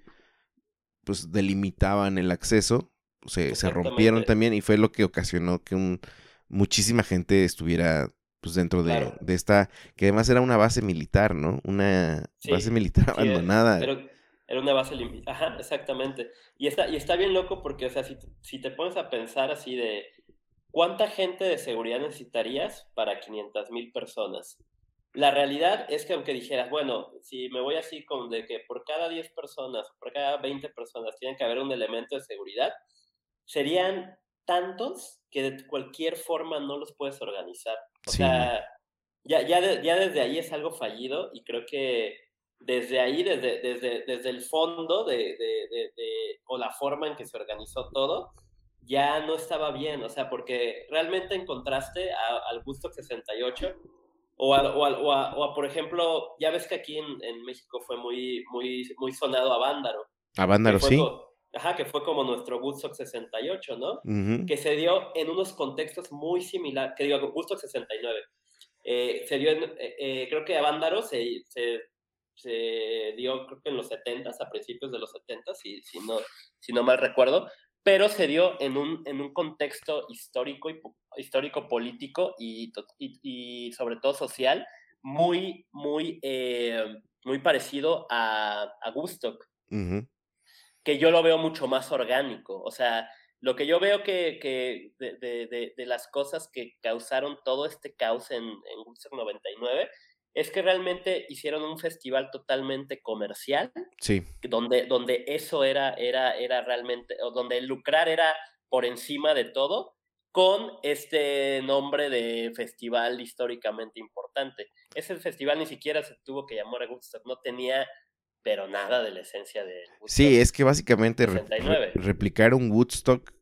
pues delimitaban el acceso se, se rompieron también y fue lo que ocasionó que un, muchísima gente estuviera pues dentro de, de, esta, que además era una base militar, ¿no? Una base militar abandonada. pero era una base Ajá, exactamente. Y está, y está bien loco porque, o sea, si, si te pones a pensar así de cuánta gente de seguridad necesitarías para 500 mil personas. La realidad es que aunque dijeras, bueno, si me voy así con de que por cada 10 personas, por cada 20 personas tienen que haber un elemento de seguridad, serían tantos que de cualquier forma no los puedes organizar. O sea, ya, ya, ya desde ahí es algo fallido y creo que desde ahí, desde, desde, desde el fondo de, de, de, o la forma en que se organizó todo, ya no estaba bien. O sea, porque realmente encontraste al Gusto 68 o a, o, a, o, a, por ejemplo, ya ves que aquí en, en, México fue muy, muy, muy sonado a Vándaro. A Vándaro, sí. Ajá, que fue como nuestro Woodstock 68, ¿no? Que se dio en unos contextos muy similares, que digo, Woodstock 69. Eh, se dio en, eh, eh, creo que a Vándaro se, se, se, dio, creo que en los 70 a principios de los 70 si, si, no, si no mal recuerdo, pero se dio en un, en un contexto histórico, y, histórico político y, y, y sobre todo social muy, muy, muy parecido a, a Woodstock que yo lo veo mucho más orgánico. O sea, lo que yo veo que, que de, de, de, las cosas que causaron todo este caos en, en Woodstock 99 es que realmente hicieron un festival totalmente comercial. Sí. Donde, donde eso era, era, era realmente, o donde el lucrar era por encima de todo, con este nombre de festival históricamente importante. Ese festival ni siquiera se tuvo que llamar Woodstock, no tenía pero nada de la esencia de Woodstock. Sí, es que básicamente replicar un Woodstock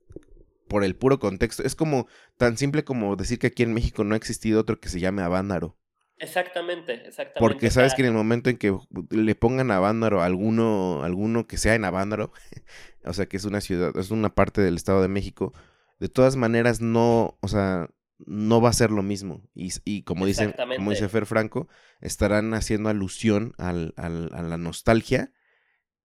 por el puro contexto es como tan simple como decir que aquí en México no ha existido otro que se llame Avándaro. Exactamente, exactamente. Porque sabes que en el momento en que le pongan a Avándaro alguno, alguno que sea en Avándaro, o sea que es una ciudad, es una parte del Estado de México, de todas maneras no, o sea, no va a ser lo mismo. Y, y como, dicen, como dice Fer Franco, estarán haciendo alusión al, al, a la nostalgia.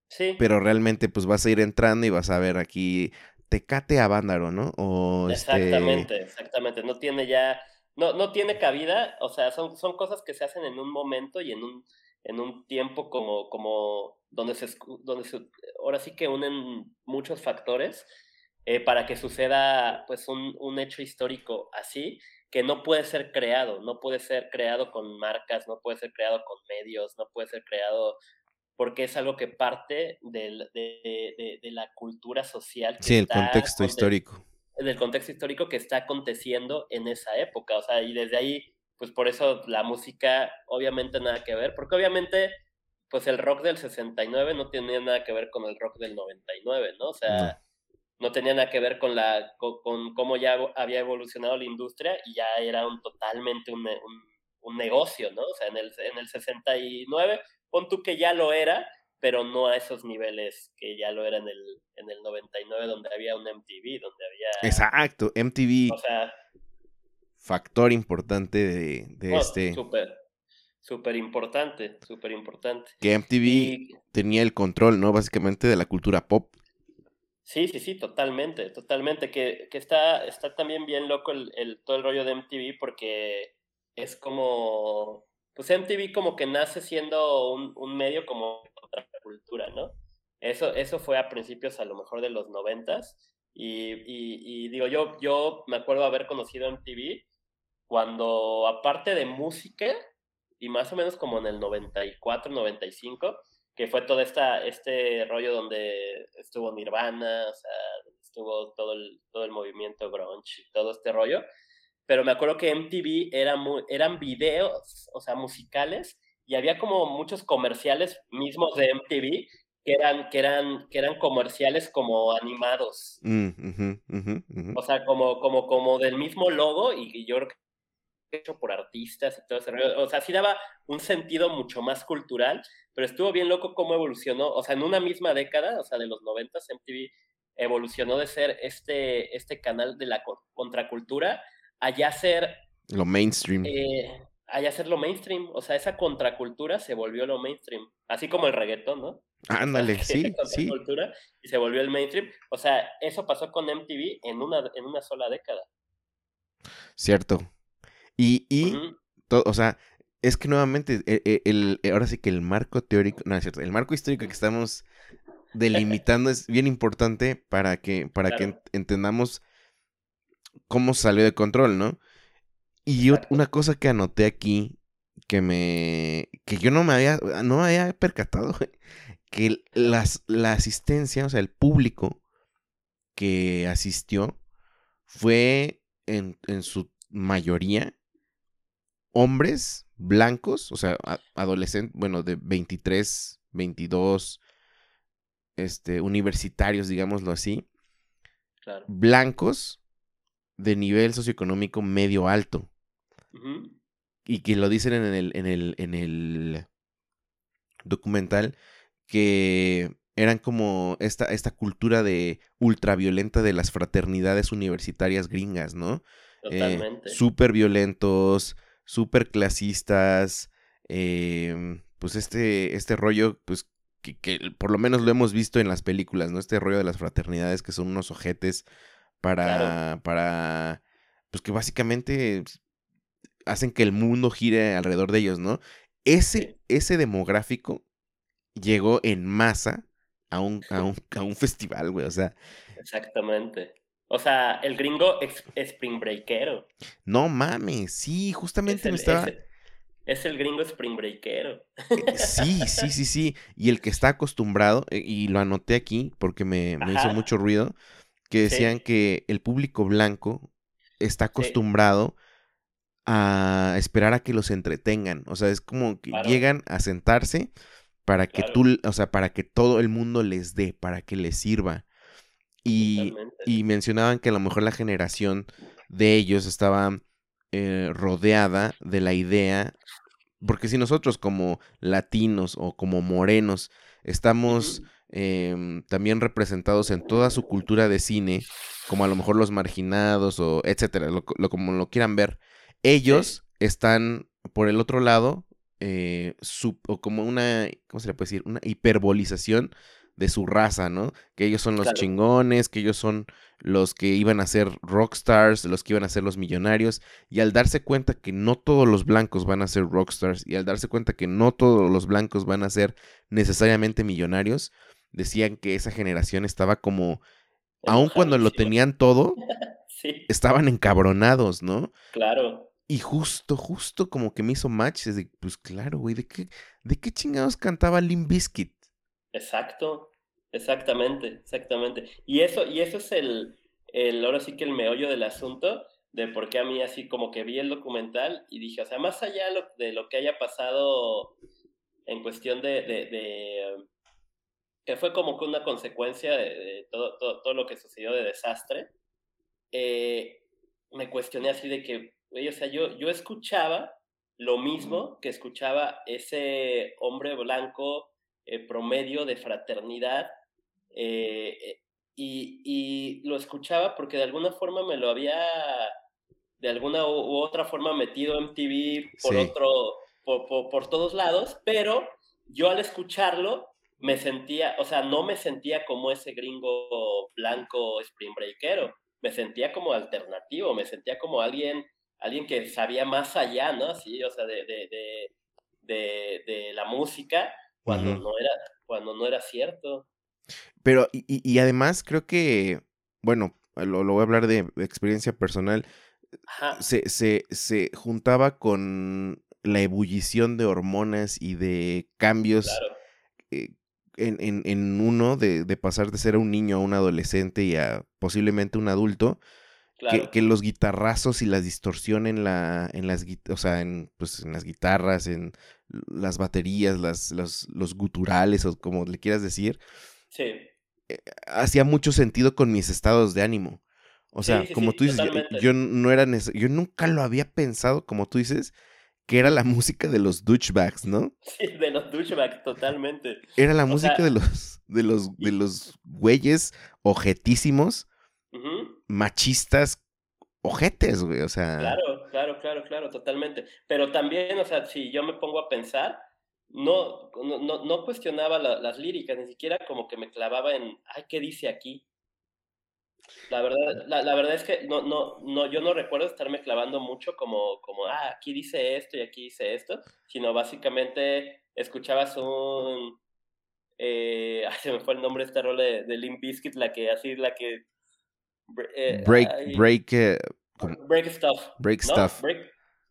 Sí. Pero realmente pues vas a ir entrando y vas a ver aquí Tecate a Vándaro, ¿no? O este exactamente, exactamente. No tiene ya, no, no tiene cabida, o sea, son, son cosas que se hacen en un momento y en un, en un tiempo como, como donde se, donde se, ahora sí que unen muchos factores eh, para que suceda pues un, un hecho histórico así que no puede ser creado, no puede ser creado con marcas, no puede ser creado con medios, no puede ser creado porque es algo que parte del, de, de, la cultura social. sí, el contexto histórico. Del contexto histórico que está aconteciendo en esa época, o sea, y desde ahí, pues por eso la música obviamente nada que ver, porque obviamente, pues el rock del 69 no tenía nada que ver con el rock del 99, ¿no? O sea, no, tenía nada que ver con, la, con, cómo ya había evolucionado la industria y ya era un totalmente un, un, un negocio, ¿no? O sea, en el, en el 69 pon tú que ya lo era, pero no a esos niveles que ya lo era en el, en el 99, donde había un MTV, donde había... Exacto, MTV. O sea... Factor importante de, de este... Súper, súper importante, súper importante. Que MTV tenía el control, ¿no? Básicamente de la cultura pop. Sí, sí, sí, totalmente, totalmente. Que, que está, está también bien loco el, todo el rollo de MTV porque es como pues MTV como que nace siendo un, un medio como otra cultura, ¿no? Eso, eso fue a principios a lo mejor de los noventas. Y, y, digo, yo, yo me acuerdo haber conocido MTV cuando, aparte de música, y más o menos como en el 94, 95, que fue todo esta, este rollo donde estuvo Nirvana, o sea, estuvo todo el, todo el movimiento grunge y todo este rollo pero me acuerdo que MTV era muy, eran videos, o sea, musicales, y había como muchos comerciales mismos de MTV que eran, que eran, que eran comerciales como animados. Mm, o sea, como, como, como del mismo logo, y yo creo que hecho por artistas y todo ese O sea, sí daba un sentido mucho más cultural, pero estuvo bien loco cómo evolucionó. O sea, en una misma década, o sea, de los 90, MTV evolucionó de ser este, este canal de la contracultura allá ser... Lo mainstream. Eh, allá ser lo mainstream. O sea, esa contracultura se volvió lo mainstream. Así como el reggaetón, ¿no? Ándale, sí, sí. Y se volvió el mainstream. O sea, eso pasó con MTV en una, en una sola década. Cierto. Y, y o sea, es que nuevamente, e, e, el, ahora sí que el marco teórico, no es cierto, el marco histórico que estamos delimitando es bien importante para que, para que entendamos cómo salió de control, ¿no? Y una cosa que anoté aquí, que me. que yo no me había. no me había percatado, que las, la asistencia, o sea, el público que asistió fue en, en su mayoría hombres blancos, o sea, adolescentes, bueno, de 23, 22, este, universitarios, digámoslo así, claro. blancos, de nivel socioeconómico medio alto. Y que lo dicen en el, en el, en el documental, que eran como esta, esta cultura de ultraviolenta de las fraternidades universitarias gringas, ¿no? Eh, Totalmente. súper violentos, súper clasistas, em, pues este, este rollo, pues que, que, por lo menos lo hemos visto en las películas, ¿no? Este rollo de las fraternidades que son unos ojetes para, para, pues que básicamente hacen que el mundo gire alrededor de ellos, ¿no? Ese, ese demográfico llegó en masa a un, a un, a un festival, güey, o sea. Exactamente. O sea, el gringo es spring breakero. No mames, sí, justamente me estaba... Es el gringo spring breakero. Eh, sí, sí, sí, sí. Y el que está acostumbrado, eh, y lo anoté aquí porque me, me hizo mucho ruido, que decían que el público blanco está acostumbrado a esperar a que los entretengan. O sea, es como que llegan a sentarse para que tú, o sea, para que todo el mundo les dé, para que les sirva. Y, y, mencionaban que a lo mejor la generación de ellos estaba eh, rodeada de la idea, porque si nosotros como latinos o como morenos estamos Em, también representados en toda su cultura de cine, como a lo mejor los marginados o etcétera, lo, como lo quieran ver, ellos están por el otro lado, eh, o como una, ¿cómo se le puede decir? Una hiperbolización de su raza, ¿no? Que ellos son los chingones, que ellos son los que iban a ser rockstars, los que iban a ser los millonarios, y al darse cuenta que no todos los blancos van a ser rockstars, y al darse cuenta que no todos los blancos van a ser necesariamente millonarios, decían que esa generación estaba como, aun cuando lo tenían todo, estaban encabronados, ¿no? Claro. Y justo, justo como que me hizo match, de, pues claro, güey, ¿de qué, ¿de qué chingados cantaba Limp Bizkit? Exacto, exactamente, exactamente. Y eso, y eso es el, el, ahora sí que el meollo del asunto, de por qué a mí así como que vi el documental y dije, o sea, más allá de lo que haya pasado en cuestión de, de, que fue como que una consecuencia de, todo, todo, lo que sucedió de desastre, eh, me cuestioné así de que, o sea, yo, yo escuchaba lo mismo que escuchaba ese hombre blanco eh, promedio de fraternidad eh, eh, y, lo escuchaba porque de alguna forma me lo había de alguna u otra forma metido en TV por otro por, por, todos lados pero yo al escucharlo me sentía o sea no me sentía como ese gringo blanco spring breakero me sentía como alternativo me sentía como alguien alguien que sabía más allá no así o sea de, de, de, de la música cuando, no, era, cuando no era cierto. Pero, y, y además creo que, bueno, lo, lo voy a hablar de, experiencia personal, Se, se, se, juntaba con la ebullición de hormonas y de cambios eh, en, en, en, uno de, de, pasar de ser un niño a un adolescente y a posiblemente un adulto, que, los guitarrazos y las distorsiones en, la, en las, o sea, en, pues, en las guitarras, en las baterías, las, los guturales o como le quieras decir, sí. Eh, hacía mucho sentido con mis estados de ánimo. O sea, como tú dices, yo, no era yo nunca lo había pensado, como tú dices, que era la música de los douchebags, ¿no? Sí, de los douchebags, totalmente. Era la música de los, de los, de los güeyes objetísimos machistas ojetes, güey, o sea. Claro, claro, claro, claro, totalmente. Pero también, o sea, si yo me pongo a pensar, no, no, no cuestionaba las líricas, ni siquiera como que me clavaba en, ay, ¿qué dice aquí? La verdad, la, verdad es que no, no, no, yo no recuerdo estarme clavando mucho como, como, ah, aquí dice esto y aquí dice esto, sino básicamente escuchabas un, eh, ay, se me fue el nombre de esta rola de, de Limp Bizkit, la que así, la que eh, break, break, break stuff. Break stuff. Break,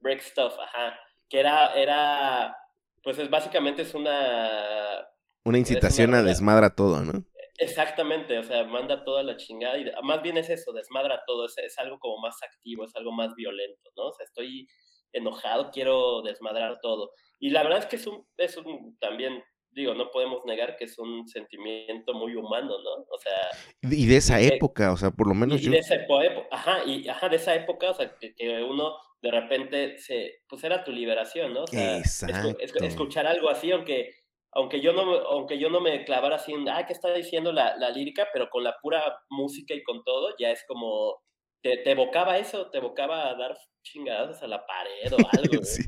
break stuff, ajá. Que era, era, pues es básicamente es una... Una incitación a desmadra todo, ¿no? Exactamente, o sea, manda toda la chingada y más bien es eso, desmadra todo, es, es algo como más activo, es algo más violento, ¿no? O sea, estoy enojado, quiero desmadrar todo. Y la verdad es que es un, es un también digo, no podemos negar que es un sentimiento muy humano, ¿no? O sea... Y de esa época, o sea, por lo menos y, de esa época, ajá, y ajá, de esa época, o sea, que, uno de repente se, pues era tu liberación, ¿no? O sea, Exacto. escuchar algo así, aunque, aunque yo no, aunque yo no me clavara así en, ah, ¿qué está diciendo la, la lírica? Pero con la pura música y con todo, ya es como, te, te evocaba eso, te evocaba a dar chingadas a la pared o algo. sí,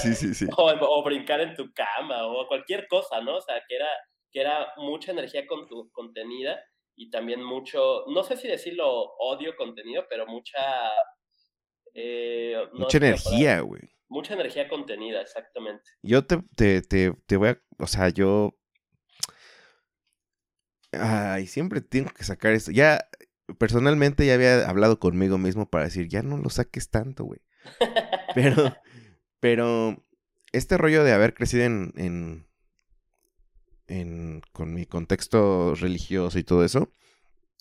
sí, sí, sí, O, brincar en tu cama o cualquier cosa, ¿no? O sea, que era, que era mucha energía con tu, contenida y también mucho, no sé si decirlo odio contenido, pero mucha... Eh, mucha energía, güey. Mucha energía contenida, exactamente. Yo te, te, te, te voy a, o sea, yo... Ay, siempre tengo que sacar esto. Ya, personalmente ya había hablado conmigo mismo para decir, ya no lo saques tanto, güey. Pero, pero este rollo de haber crecido en, en, en, con mi contexto religioso y todo eso,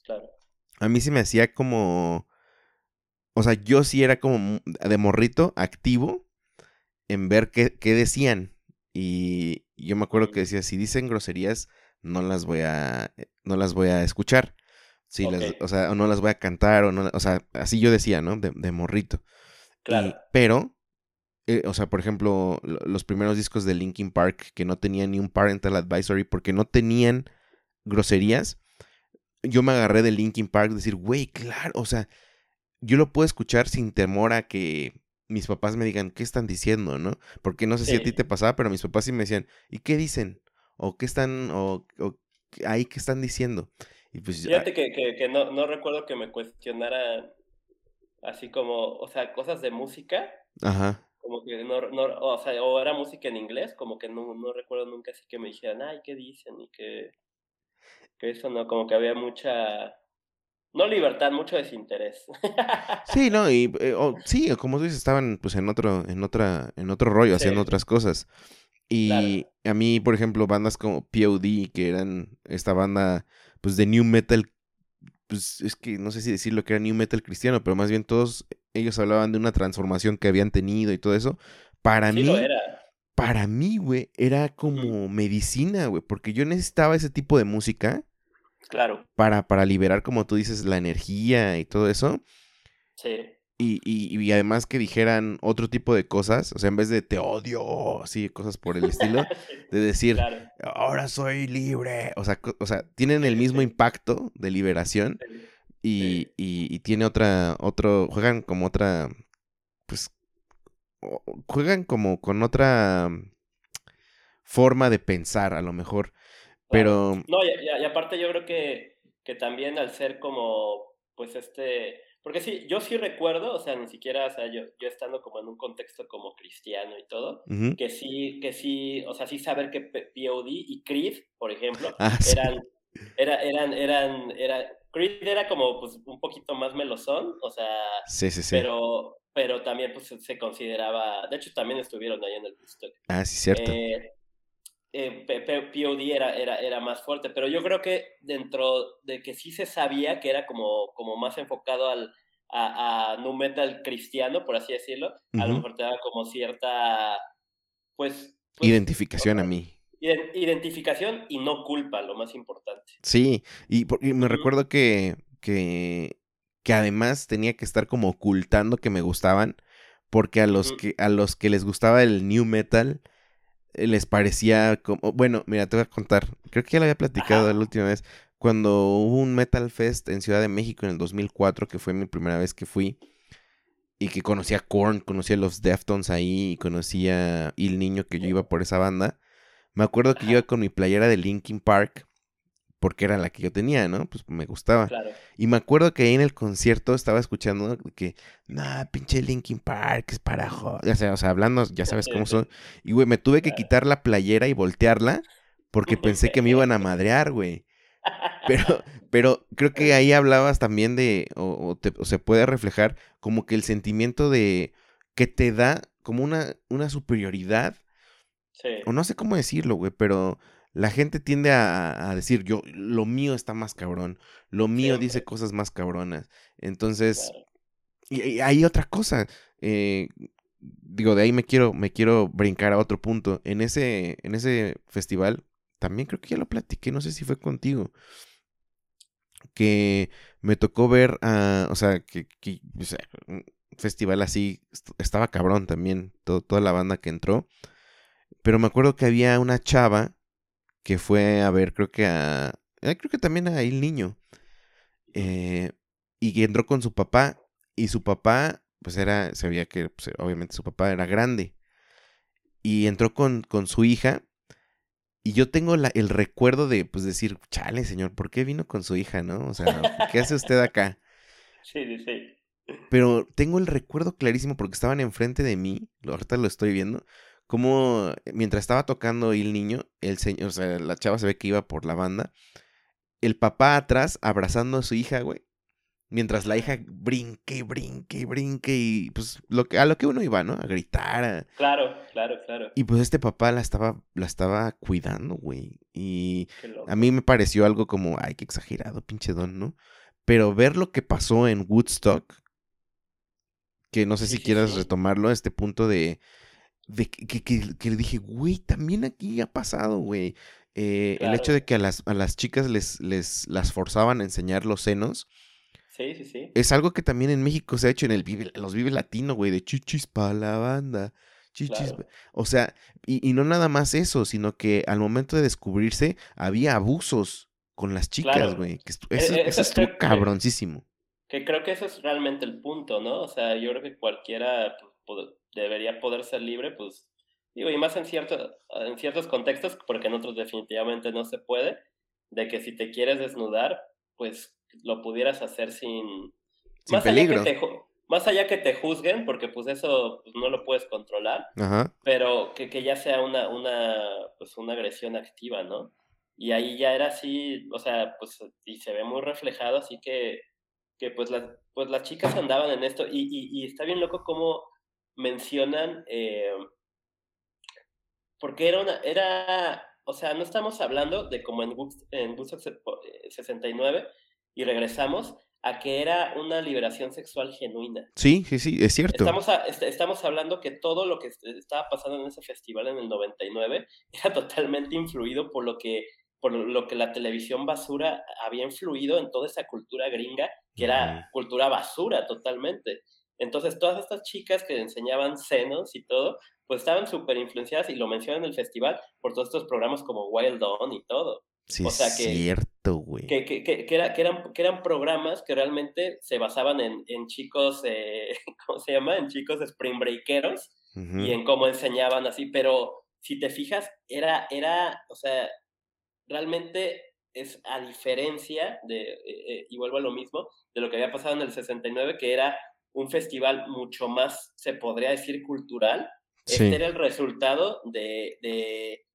claro. a mí sí me hacía como, o sea, yo sí era como de morrito, activo, en ver qué, qué decían. Y yo me acuerdo que decía, si dicen groserías, no las voy a, no las voy a escuchar. Sí, o sea, o no las voy a cantar, o no, o sea, así yo decía, ¿no? De, de morrito. Claro. pero, eh, o sea, por ejemplo, los primeros discos de Linkin Park que no tenían ni un parental advisory porque no tenían groserías, yo me agarré de Linkin Park decir, güey, claro, o sea, yo lo puedo escuchar sin temor a que mis papás me digan, ¿qué están diciendo, no? Porque no sé si a ti te pasaba, pero mis papás sí me decían, ¿y qué dicen? ¿O qué están, o, o ahí que están diciendo. Y pues, Fíjate que, que, no, no, recuerdo que me cuestionara así como, o sea, cosas de música. Ajá. Como que no, no o sea, o era música en inglés, como que no, no recuerdo nunca así que me dijeran, ay, ¿qué dicen? Y que, que eso no, como que había mucha, no libertad, mucho desinterés. Sí, no, y eh, sí, como tú dices, estaban pues en otro, en otra, en otro rollo, haciendo otras cosas. Y a mí, por ejemplo, bandas como POD, que eran esta banda pues de new metal, pues es que no sé si decirlo que era new metal cristiano, pero más bien todos ellos hablaban de una transformación que habían tenido y todo eso. Para mí, para mí, güey, era como medicina, güey, porque yo necesitaba ese tipo de música Claro. Para, para liberar, como tú dices, la energía y todo eso. Sí. Y, y, además que dijeran otro tipo de cosas, o sea, en vez de te odio, así, cosas por el estilo, de decir, ahora soy libre, o sea, o sea, tienen el mismo impacto de liberación y, y, tiene otra, otro, juegan como otra, pues, juegan como con otra forma de pensar, a lo mejor. Pero... No, y, aparte yo creo que, que también al ser como, pues este, porque sí, yo sí recuerdo, o sea, ni siquiera, o sea, yo, yo estando como en un contexto como cristiano y todo, que sí, que sí, o sea, sí saber que POD y Creed, por ejemplo, ah, eran, era, eran, eran, era, Creed era como pues un poquito más melosón, o sea, sí, sí, sí. pero, pero también pues se consideraba, de hecho también estuvieron ahí en el Ah, sí, cierto. Eh, eh, POD era, era, era más fuerte, pero yo creo que dentro de que sí se sabía que era como, como más enfocado al, a, a nu metal cristiano, por así decirlo, a lo mejor te daba como cierta, pues... pues identificación a mí. Identificación y no culpa, lo más importante. Sí, y, me recuerdo que, que, que además tenía que estar como ocultando que me gustaban, porque a los, que, a los que les gustaba el new metal les parecía como, bueno, mira, te voy a contar, creo que ya lo había platicado la última vez, cuando hubo un Metal Fest en Ciudad de México en el 2004, que fue mi primera vez que fui, y que conocía a Korn, conocía a los Deftones ahí, y conocía a Il Niño, que yo iba por esa banda, me acuerdo que yo iba con mi playera de Linkin Park, porque era la que yo tenía, ¿no? Pues me gustaba. Y me acuerdo que ahí en el concierto estaba escuchando que, nah, pinche Linkin Park es para Ya sea, o sea, hablando, ya sabes cómo son. Y, güey, me tuve que quitar la playera y voltearla porque pensé que me iban a madrear, güey. Pero, pero creo que ahí hablabas también de, o, se puede reflejar como que el sentimiento de que te da como una, una superioridad. Sí. O no sé cómo decirlo, güey, pero la gente tiende a, decir, yo, lo mío está más cabrón, lo mío dice cosas más cabronas. Entonces, y, hay otra cosa, eh, digo, de ahí me quiero, me quiero brincar a otro punto. En ese, en ese festival, también creo que ya lo platiqué, no sé si fue contigo, que me tocó ver, a, o sea, que, un festival así, estaba cabrón también, toda la banda que entró. Pero me acuerdo que había una chava que fue a ver, creo que a. Eh, creo que también a El Niño. Eh, y que entró con su papá. Y su papá, pues era. Sabía que pues, obviamente su papá era grande. Y entró con, con su hija. Y yo tengo la, el recuerdo de, pues, decir, chale, señor, ¿por qué vino con su hija, no? O sea, ¿qué hace usted acá? Sí, sí. Pero tengo el recuerdo clarísimo porque estaban enfrente de mí, ahorita lo estoy viendo, como mientras estaba tocando el niño, el señor, o sea, la chava se ve que iba por la banda, el papá atrás abrazando a su hija, güey. Mientras la hija brinque, brinque, brinque y pues lo que, a lo que uno iba, ¿no? A gritar. Claro, claro, claro. Y pues este papá la estaba, la estaba cuidando, güey. Y a mí me pareció algo como, ay, qué exagerado, pinche don, ¿no? Pero ver lo que pasó en Woodstock, que no sé si quieras retomarlo, este punto de de que, que, le dije, güey, también aquí ha pasado, güey. Eh, el hecho de que a las, a las chicas les, les las forzaban a enseñar los senos. Sí, sí, sí. Es algo que también en México se ha hecho en el vive, los Vive Latino, güey, de chichis para la banda. Chichis. O sea, y, y, no nada más eso, sino que al momento de descubrirse había abusos con las chicas, güey. E, eso, e, eso, estuvo cabroncísimo. Que creo que eso es realmente el punto, ¿no? O sea, yo creo que cualquiera pues, debería poder ser libre, pues digo, y más en, cierto, en ciertos contextos, porque en otros definitivamente no se puede, de que si te quieres desnudar, pues lo pudieras hacer sin, sin peligro. Allá que te, más allá que te juzguen, porque pues eso pues, no lo puedes controlar, pero que, que, ya sea una, una, pues, una agresión activa, ¿no? Y ahí ya era así, o sea, pues, y se ve muy reflejado, así que, que pues, las, pues las chicas andaban en esto, y, y, está bien loco cómo mencionan, eh, porque era una, era, o sea, no estamos hablando de como en, en 69 y regresamos, a que era una liberación sexual genuina. Sí, sí, sí, es cierto. Estamos, estamos hablando que todo lo que estaba pasando en ese festival en el 99 era totalmente influido por lo que por lo que la televisión basura había influido en toda esa cultura gringa, que era cultura basura totalmente. Entonces, todas estas chicas que enseñaban senos y todo, pues estaban súper influenciadas, y lo mencionan en el festival, por todos estos programas como Wild On y todo. Sí, es cierto, güey. Que, que, que, que, eran, que eran programas que realmente se basaban en, en chicos, eh, ¿cómo se llama? En chicos spring breakeros y en cómo enseñaban así, pero si te fijas, era, era, o sea, realmente es a diferencia de, eh, eh, y vuelvo a lo mismo, de lo que había pasado en el 69, que era un festival mucho más, se podría decir, cultural. Este era el resultado de, de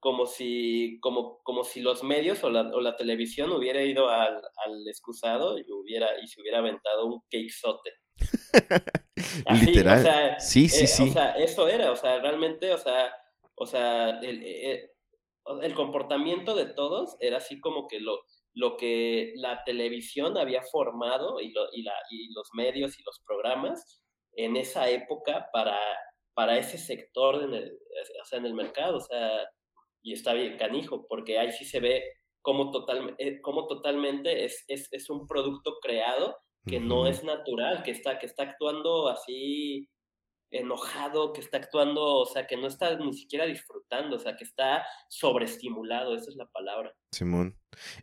como si, como, como si los medios o la, o la televisión hubiera ido al, al, excusado y, hubiera, y se hubiera aventado un cakezote. Literal. O sea, sí, sí, eh, sí. O sea, eso era, o sea, realmente, o sea, o sea, el, el, el, comportamiento de todos era así como que lo, lo que la televisión había formado y, lo, y, la, y los medios y los programas en esa época para, para ese sector en el, o sea, en el mercado, o sea, y está bien canijo, porque ahí sí se ve como, total, eh, como totalmente es, es, es, un producto creado que no es natural, que está, que está actuando así enojado, que está actuando, o sea, que no está ni siquiera disfrutando, o sea, que está sobreestimulado, esa es la palabra. Simón.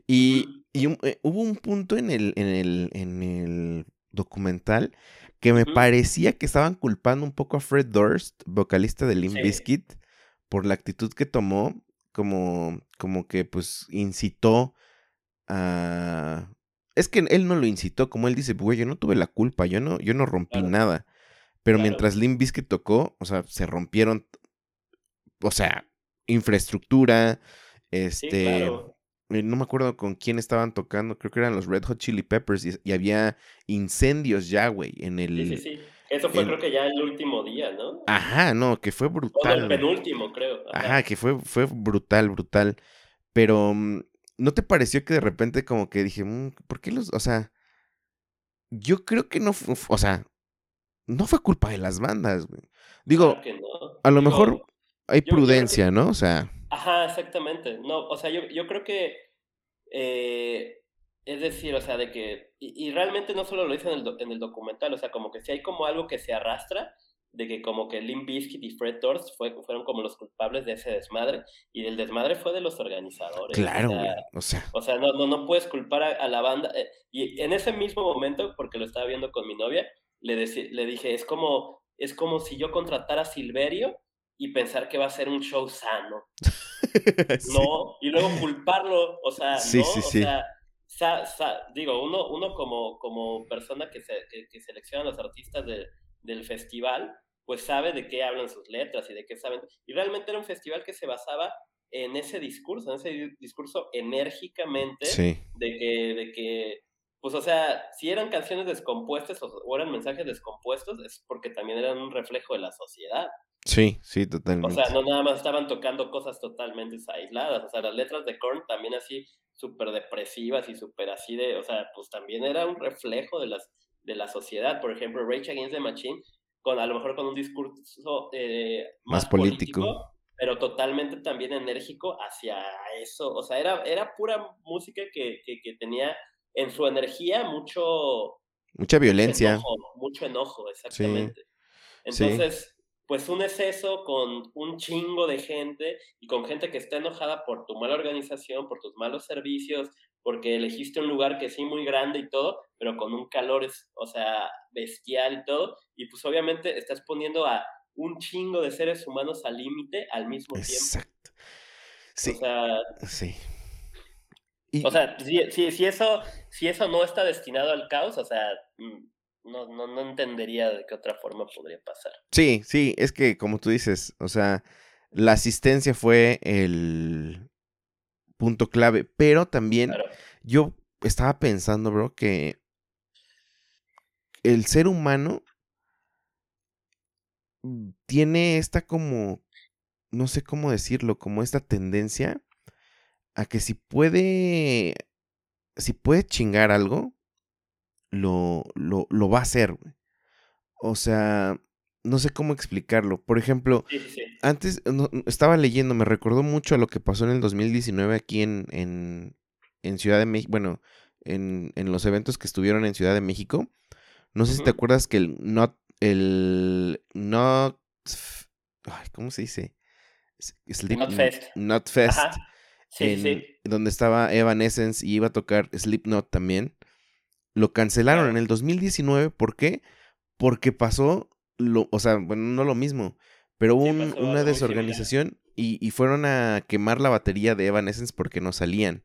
Y, y eh, hubo un punto en el, en el, en el documental que me parecía que estaban culpando un poco a Fred Durst, vocalista de Limp Bizkit, por la actitud que tomó como, como que pues incitó a... Es que él no lo incitó, como él dice, güey, yo no tuve la culpa, yo no, yo no rompí nada. Pero mientras Limp Bizkit tocó, o sea, se rompieron, o sea, infraestructura, este, eh, no me acuerdo con quién estaban tocando, creo que eran los Red Hot Chili Peppers y, había incendios ya, güey, en el... Sí, sí, sí. Eso fue creo que ya el último día, ¿no? Ajá, no, que fue brutal. O el penúltimo, creo. Ajá, que fue, fue brutal, brutal. Pero, mm, ¿no te pareció que de repente como que dije, mm, ¿por qué los, o sea, yo creo que no, o sea, no fue culpa de las bandas, güey. Digo, a lo mejor hay prudencia, ¿no? O sea. Ajá, exactamente. No, o sea, yo, yo creo que eh, es decir, o sea, de que, y, realmente no solo lo dice en el, en el, documental, o sea, como que si hay como algo que se arrastra, de que como que Limp Bizkit y Fred Durst fue, fueron como los culpables de ese desmadre, y el desmadre fue de los organizadores. Claro, o sea. O sea, no, no, no puedes culpar a, la banda. Eh, y en ese mismo momento, porque lo estaba viendo con mi novia, le, le dije, es como, es como si yo contratara a Silverio y pensar que va a ser un show sano. No, y luego culparlo, o sea, sí, ¿no? Sí, o sí. sea, digo, uno, uno como, como persona que, se, que, selecciona a los artistas del festival, pues sabe de qué hablan sus letras y de qué saben. Y realmente era un festival que se basaba en ese discurso, en ese discurso enérgicamente de que, de que, pues o sea, si eran canciones descompuestas o, eran mensajes descompuestos, es porque también eran un reflejo de la sociedad. Sí, sí, totalmente. O sea, no nada más estaban tocando cosas totalmente aisladas. O sea, las letras de Korn también así súper depresivas y súper así de, o sea, pues también era un reflejo de, las, de la sociedad. Por ejemplo, Rage Against the Machine, con, a lo mejor con un discurso eh, más, político, pero totalmente también enérgico hacia eso. O sea, era, era pura música que, que, tenía en su energía mucho... Mucha violencia. Mucho enojo, exactamente. Entonces pues unes eso con un chingo de gente y con gente que está enojada por tu mala organización, por tus malos servicios, porque elegiste un lugar que sí muy grande y todo, pero con un calor, o sea, bestial y todo, y pues obviamente estás poniendo a un chingo de seres humanos al límite al mismo tiempo. Exacto. Sí. O sea, sí. O sea, si, si, eso, si eso no está destinado al caos, o sea, mm, no, no, no entendería de qué otra forma podría pasar. Sí, sí, es que como tú dices, o sea, la asistencia fue el punto clave, pero también yo estaba pensando, bro, que el ser humano tiene esta como, no sé cómo decirlo, como esta tendencia a que si puede, si puede chingar algo, lo, lo, lo va a hacer. O sea, no sé cómo explicarlo. Por ejemplo, antes estaba leyendo, me recordó mucho a lo que pasó en el 2019 aquí en, en, en Ciudad de México, bueno, en, en, los eventos que estuvieron en Ciudad de México. No sé si te acuerdas que el Not, el Not, ay, ¿cómo se dice? Sleep, Fest. Not Fest. Sí, sí. Donde estaba Evanescence y iba a tocar Slipknot también. Lo cancelaron en el 2019, ¿por qué? Porque pasó, lo, o sea, bueno, no lo mismo, pero hubo una desorganización y, y, fueron a quemar la batería de Evanescence porque no salían.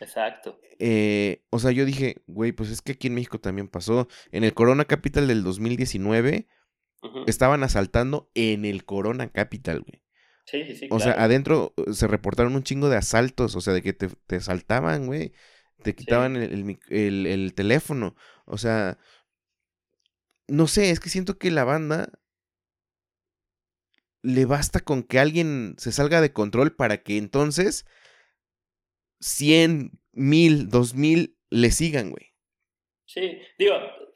Exacto. Eh, o sea, yo dije, güey, pues es que aquí en México también pasó. En el Corona Capital del 2019 estaban asaltando en el Corona Capital, güey. Sí, sí, sí. O sea, adentro uh, se reportaron un chingo de asaltos, o sea, de que te, te asaltaban, güey te quitaban el, teléfono. O sea, no sé, es que siento que la banda le basta con que alguien se salga de control para que entonces 100, 1000, 2000 le sigan, güey. Sí, digo,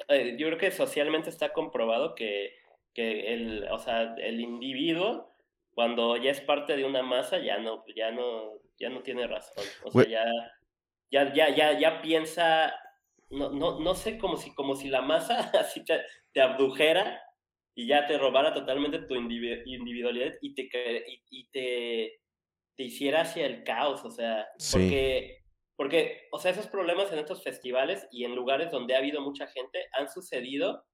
eh, yo creo que socialmente está comprobado que, que el, o sea, el individuo, cuando ya es parte de una masa, ya no, ya no, ya no tiene razón. O sea, ya ya, ya, ya, ya piensa, no, no, no sé, como si, como si la masa así te, te abdujera y ya te robara totalmente tu individualidad y te, y, te, te hiciera hacia el caos, o sea, porque, porque, o sea, esos problemas en estos festivales y en lugares donde ha habido mucha gente han sucedido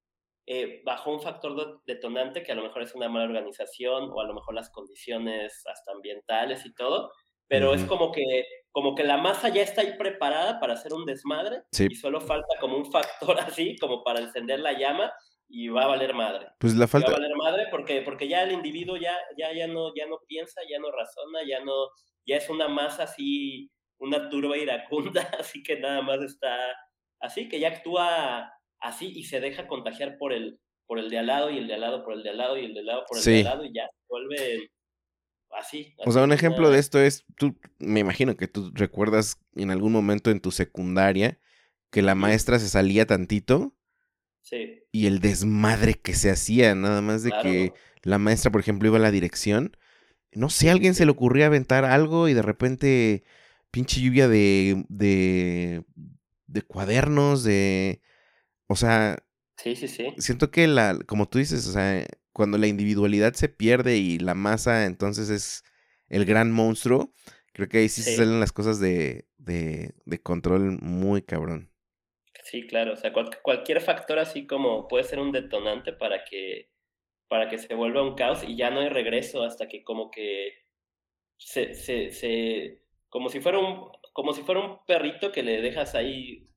eh, bajo un factor detonante que a lo mejor es una mala organización o a lo mejor las condiciones hasta ambientales y todo, pero es como que como que la masa ya está ahí preparada para hacer un desmadre y solo falta como un factor así como para encender la llama y va a valer madre. Pues la falta va a valer madre porque porque ya el individuo ya ya ya no ya no piensa, ya no razona, ya no ya es una masa así una turba iracunda, así que nada más está así que ya actúa así y se deja contagiar por el por el de al lado y el de al lado por el de al lado y el de al lado por el de al lado y ya se vuelve así, O sea, un ejemplo de esto es, tú, me imagino que tú recuerdas en algún momento en tu secundaria que la maestra se salía tantito. Sí. Y el desmadre que se hacía, nada más de que la maestra, por ejemplo, iba a la dirección. No sé, a alguien se le ocurría aventar algo y de repente pinche lluvia de, de, de cuadernos, de... O sea... Sí, sí, sí. Siento que la, como tú dices, o sea, cuando la individualidad se pierde y la masa entonces es el gran monstruo, creo que ahí sí, se salen las cosas de, de, control muy cabrón. Sí, claro, o sea, cualquier factor así como puede ser un detonante para que, para que se vuelva un caos y ya no hay regreso hasta que como que se, se, se como si fuera un, como si fuera un perrito que le dejas ahí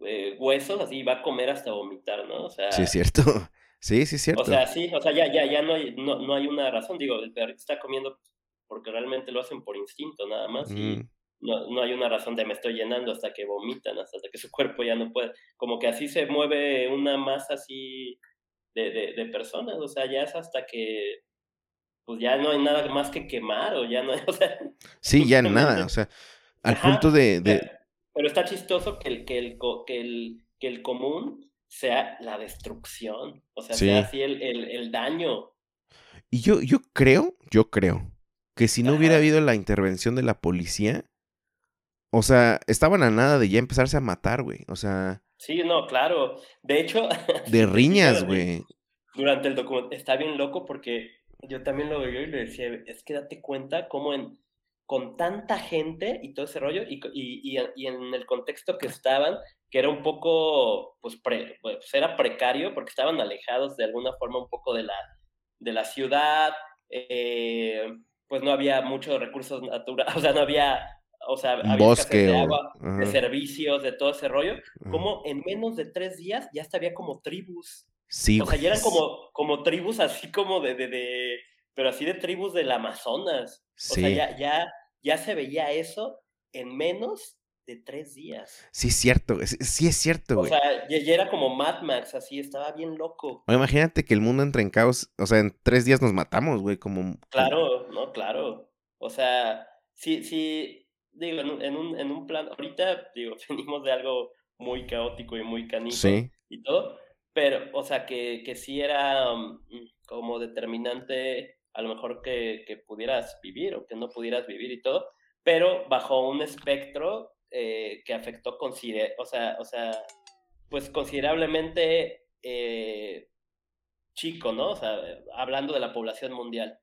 eh, huesos, así va a comer hasta vomitar, ¿no? O sea, sí, es cierto. Sí, sí, cierto. O sea, sí, o sea, ya, ya, ya no hay, no, no hay una razón. Digo, el perrito está comiendo porque realmente lo hacen por instinto nada más. Y no, no hay una razón de me estoy llenando hasta que vomitan, hasta que su cuerpo ya no puede. Como que así se mueve una masa así de, de, de personas. O sea, ya es hasta que pues ya no hay nada más que quemar o ya no hay, o sea, sí, ya nada, o sea, al punto de, de... Pero, está chistoso que el, que el, que el, que el común sea la destrucción, o sea, sea así el, el, daño. Y yo, yo creo, yo creo, que si no hubiera habido la intervención de la policía, o sea, estaban a nada de ya empezarse a matar, güey, o sea... Sí, no, claro. De hecho... De riñas, güey. Durante el documento, está bien loco porque yo también lo veía y le decía, es que date cuenta cómo en, con tanta gente y todo ese rollo, y, y, y en el contexto que estaban, que era un poco, pues, pues, era precario porque estaban alejados de alguna forma un poco de la, de la ciudad, eh, pues no había muchos recursos naturales, o sea, no había, o sea, había bosque de agua, de servicios, de todo ese rollo, como en menos de tres días ya hasta había como tribus. Sí, O sea, ya eran como, como tribus así como de, de, de, pero así de tribus del Amazonas. O sea, ya, ya, ya se veía eso en menos de tres días. Sí, es cierto, sí es cierto, güey. O sea, ya, era como Mad Max, así, estaba bien loco. imagínate que el mundo entra en caos, o sea, en tres días nos matamos, güey, como... Claro, no, claro. O sea, sí, sí, digo, en un, en un, en un plan, ahorita, digo, venimos de algo muy caótico y muy canijo sí. y todo, pero, o sea, que, que sí era mm, como determinante a lo mejor que, que pudieras vivir o que no pudieras vivir y todo, pero bajo un espectro eh, que afectó, o sea, o sea, pues considerablemente eh, chico, ¿no? O sea, hablando de la población mundial.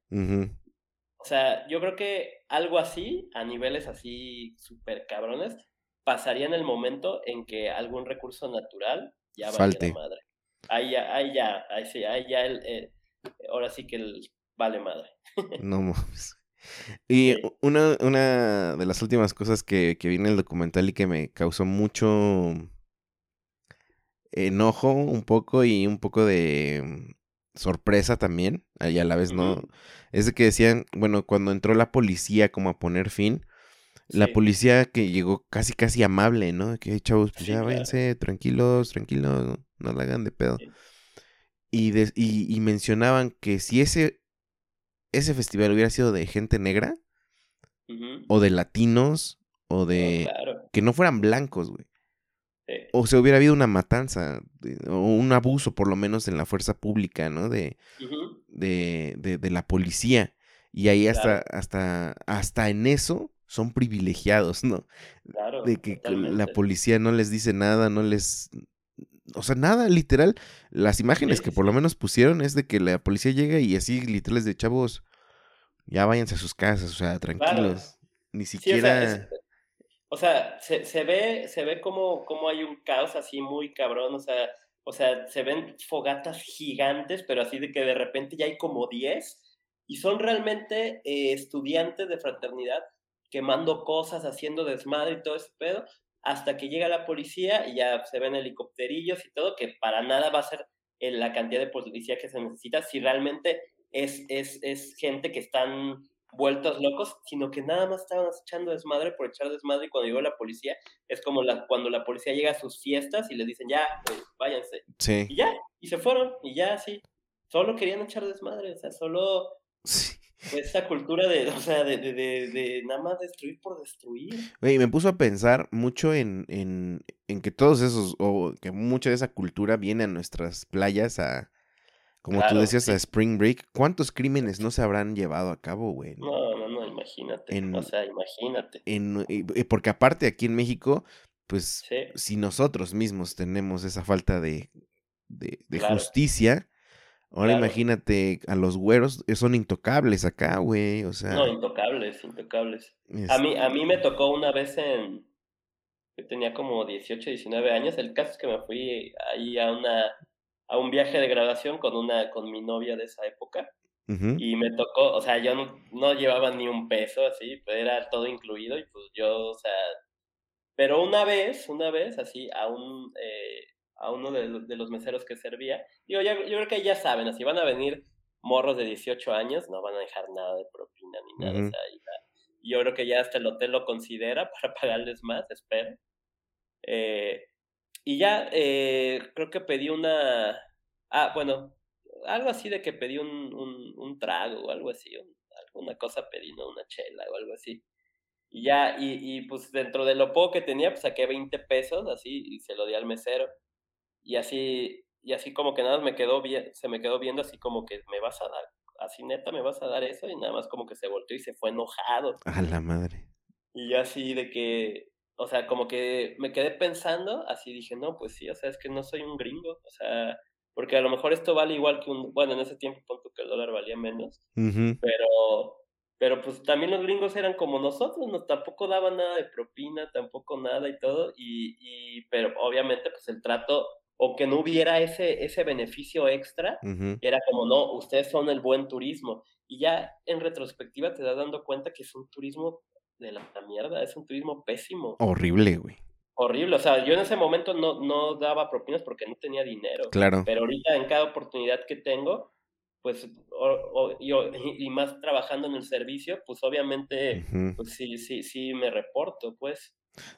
O sea, yo creo que algo así, a niveles así súper cabrones, pasaría en el momento en que algún recurso natural ya Falte. la madre. Ahí ya, ahí ya, ahí sí, ahí ya, el, eh, ahora sí que el vale madre. no mames. Y una, una de las últimas cosas que, que vi en el documental y que me causó mucho enojo un poco y un poco de mm, sorpresa también, y a la vez no, es de que decían, bueno, cuando entró la policía como a poner fin, la policía que llegó casi casi amable, ¿no? Que chavos, pues ya váyanse, tranquilos, tranquilos, no, la hagan de pedo. Y, y, y mencionaban que si ese ese festival hubiera sido de gente negra, o de latinos, o de... Que no fueran blancos, güey. O se hubiera habido una matanza, o un abuso, por lo menos en la fuerza pública, ¿no? De, de, de, la policía. Y ahí hasta, hasta, hasta en eso son privilegiados, ¿no? Claro, de que la policía no les dice nada, no les, o sea, nada, literal. Las imágenes que por lo menos pusieron es de que la policía llega y así, literales de chavos, ya váyanse a sus casas, o sea, tranquilos. Ni siquiera. o sea, se, se, ve, se ve como, como hay un caos así muy cabrón, o sea, o sea, se ven fogatas gigantes, pero así de que de repente ya hay como 10 y son realmente eh, estudiantes de fraternidad quemando cosas, haciendo desmadre y todo ese pedo, hasta que llega la policía y ya se ven helicópterillos y todo, que para nada va a ser la cantidad de policía que se necesita si realmente es, es, es gente que están vueltos locos, sino que nada más estaban echando desmadre por echar desmadre y cuando llegó la policía, es como la, cuando la policía llega a sus fiestas y les dicen, ya, pues, váyanse. Sí. Y ya, y se fueron, y ya, sí. Solo querían echar desmadre, o sea, solo... Sí. Esa cultura de, o sea, de, de, de, nada más destruir por destruir. Y me puso a pensar mucho en, en, en, que todos esos, o que mucha de esa cultura viene a nuestras playas a, como tú decías, a Spring Break. ¿Cuántos crímenes no se habrán llevado a cabo, güey? No, no, no, imagínate. o sea, imagínate. En, porque aparte aquí en México, pues, si nosotros mismos tenemos esa falta de, de, de justicia Ahora imagínate a los güeros, eh, son intocables acá, güey, o sea. No, intocables, intocables. A, mí, a mí me tocó una vez en, yo tenía como 18, 19 años, el caso es que me fui ahí a una, a un viaje de graduación con una, con mi novia de esa época. Y me tocó, o sea, yo no, no, llevaba ni un peso así, pues era todo incluido y pues yo, o sea, pero una vez, una vez así, a un, eh, a uno de, los meseros que servía. Digo, ya, yo creo que ya saben, así van a venir morros de 18 años, no van a dejar nada de propina ni nada. y yo creo que ya hasta el hotel lo considera para pagarles más, espero. Eh, y ya eh, creo que pedí una... Ah, bueno, algo así de que pedí un, un, trago o algo así, alguna cosa pedí, ¿no? Una chela o algo así. Y ya, y, y pues dentro de lo poco que tenía, pues saqué 20 pesos, así, y se lo di al mesero. Y así, y así como que nada me quedó bien, se me quedó viendo así como que me vas a dar, así neta me vas a dar eso y nada más como que se volteó y se fue enojado. A la madre. Y yo así de que, o sea, como que me quedé pensando, así dije, no, pues sí, o sea, es que no soy un gringo, o sea, porque a lo mejor esto vale igual que un, bueno, en ese tiempo punto que el dólar valía menos, pero, pero pues también los gringos eran como nosotros, no, tampoco daban nada de propina, tampoco nada y todo, y, y pero obviamente pues el trato o que no hubiera ese, ese beneficio extra, era como, no, ustedes son el buen turismo. Y ya en retrospectiva te das dando cuenta que es un turismo de la mierda, es un turismo pésimo. Horrible, güey. Horrible, o sea, yo en ese momento no, no daba propinas porque no tenía dinero. Claro. Pero ahorita en cada oportunidad que tengo, pues, o, yo, y, más trabajando en el servicio, pues obviamente, pues sí, sí, sí me reporto, pues.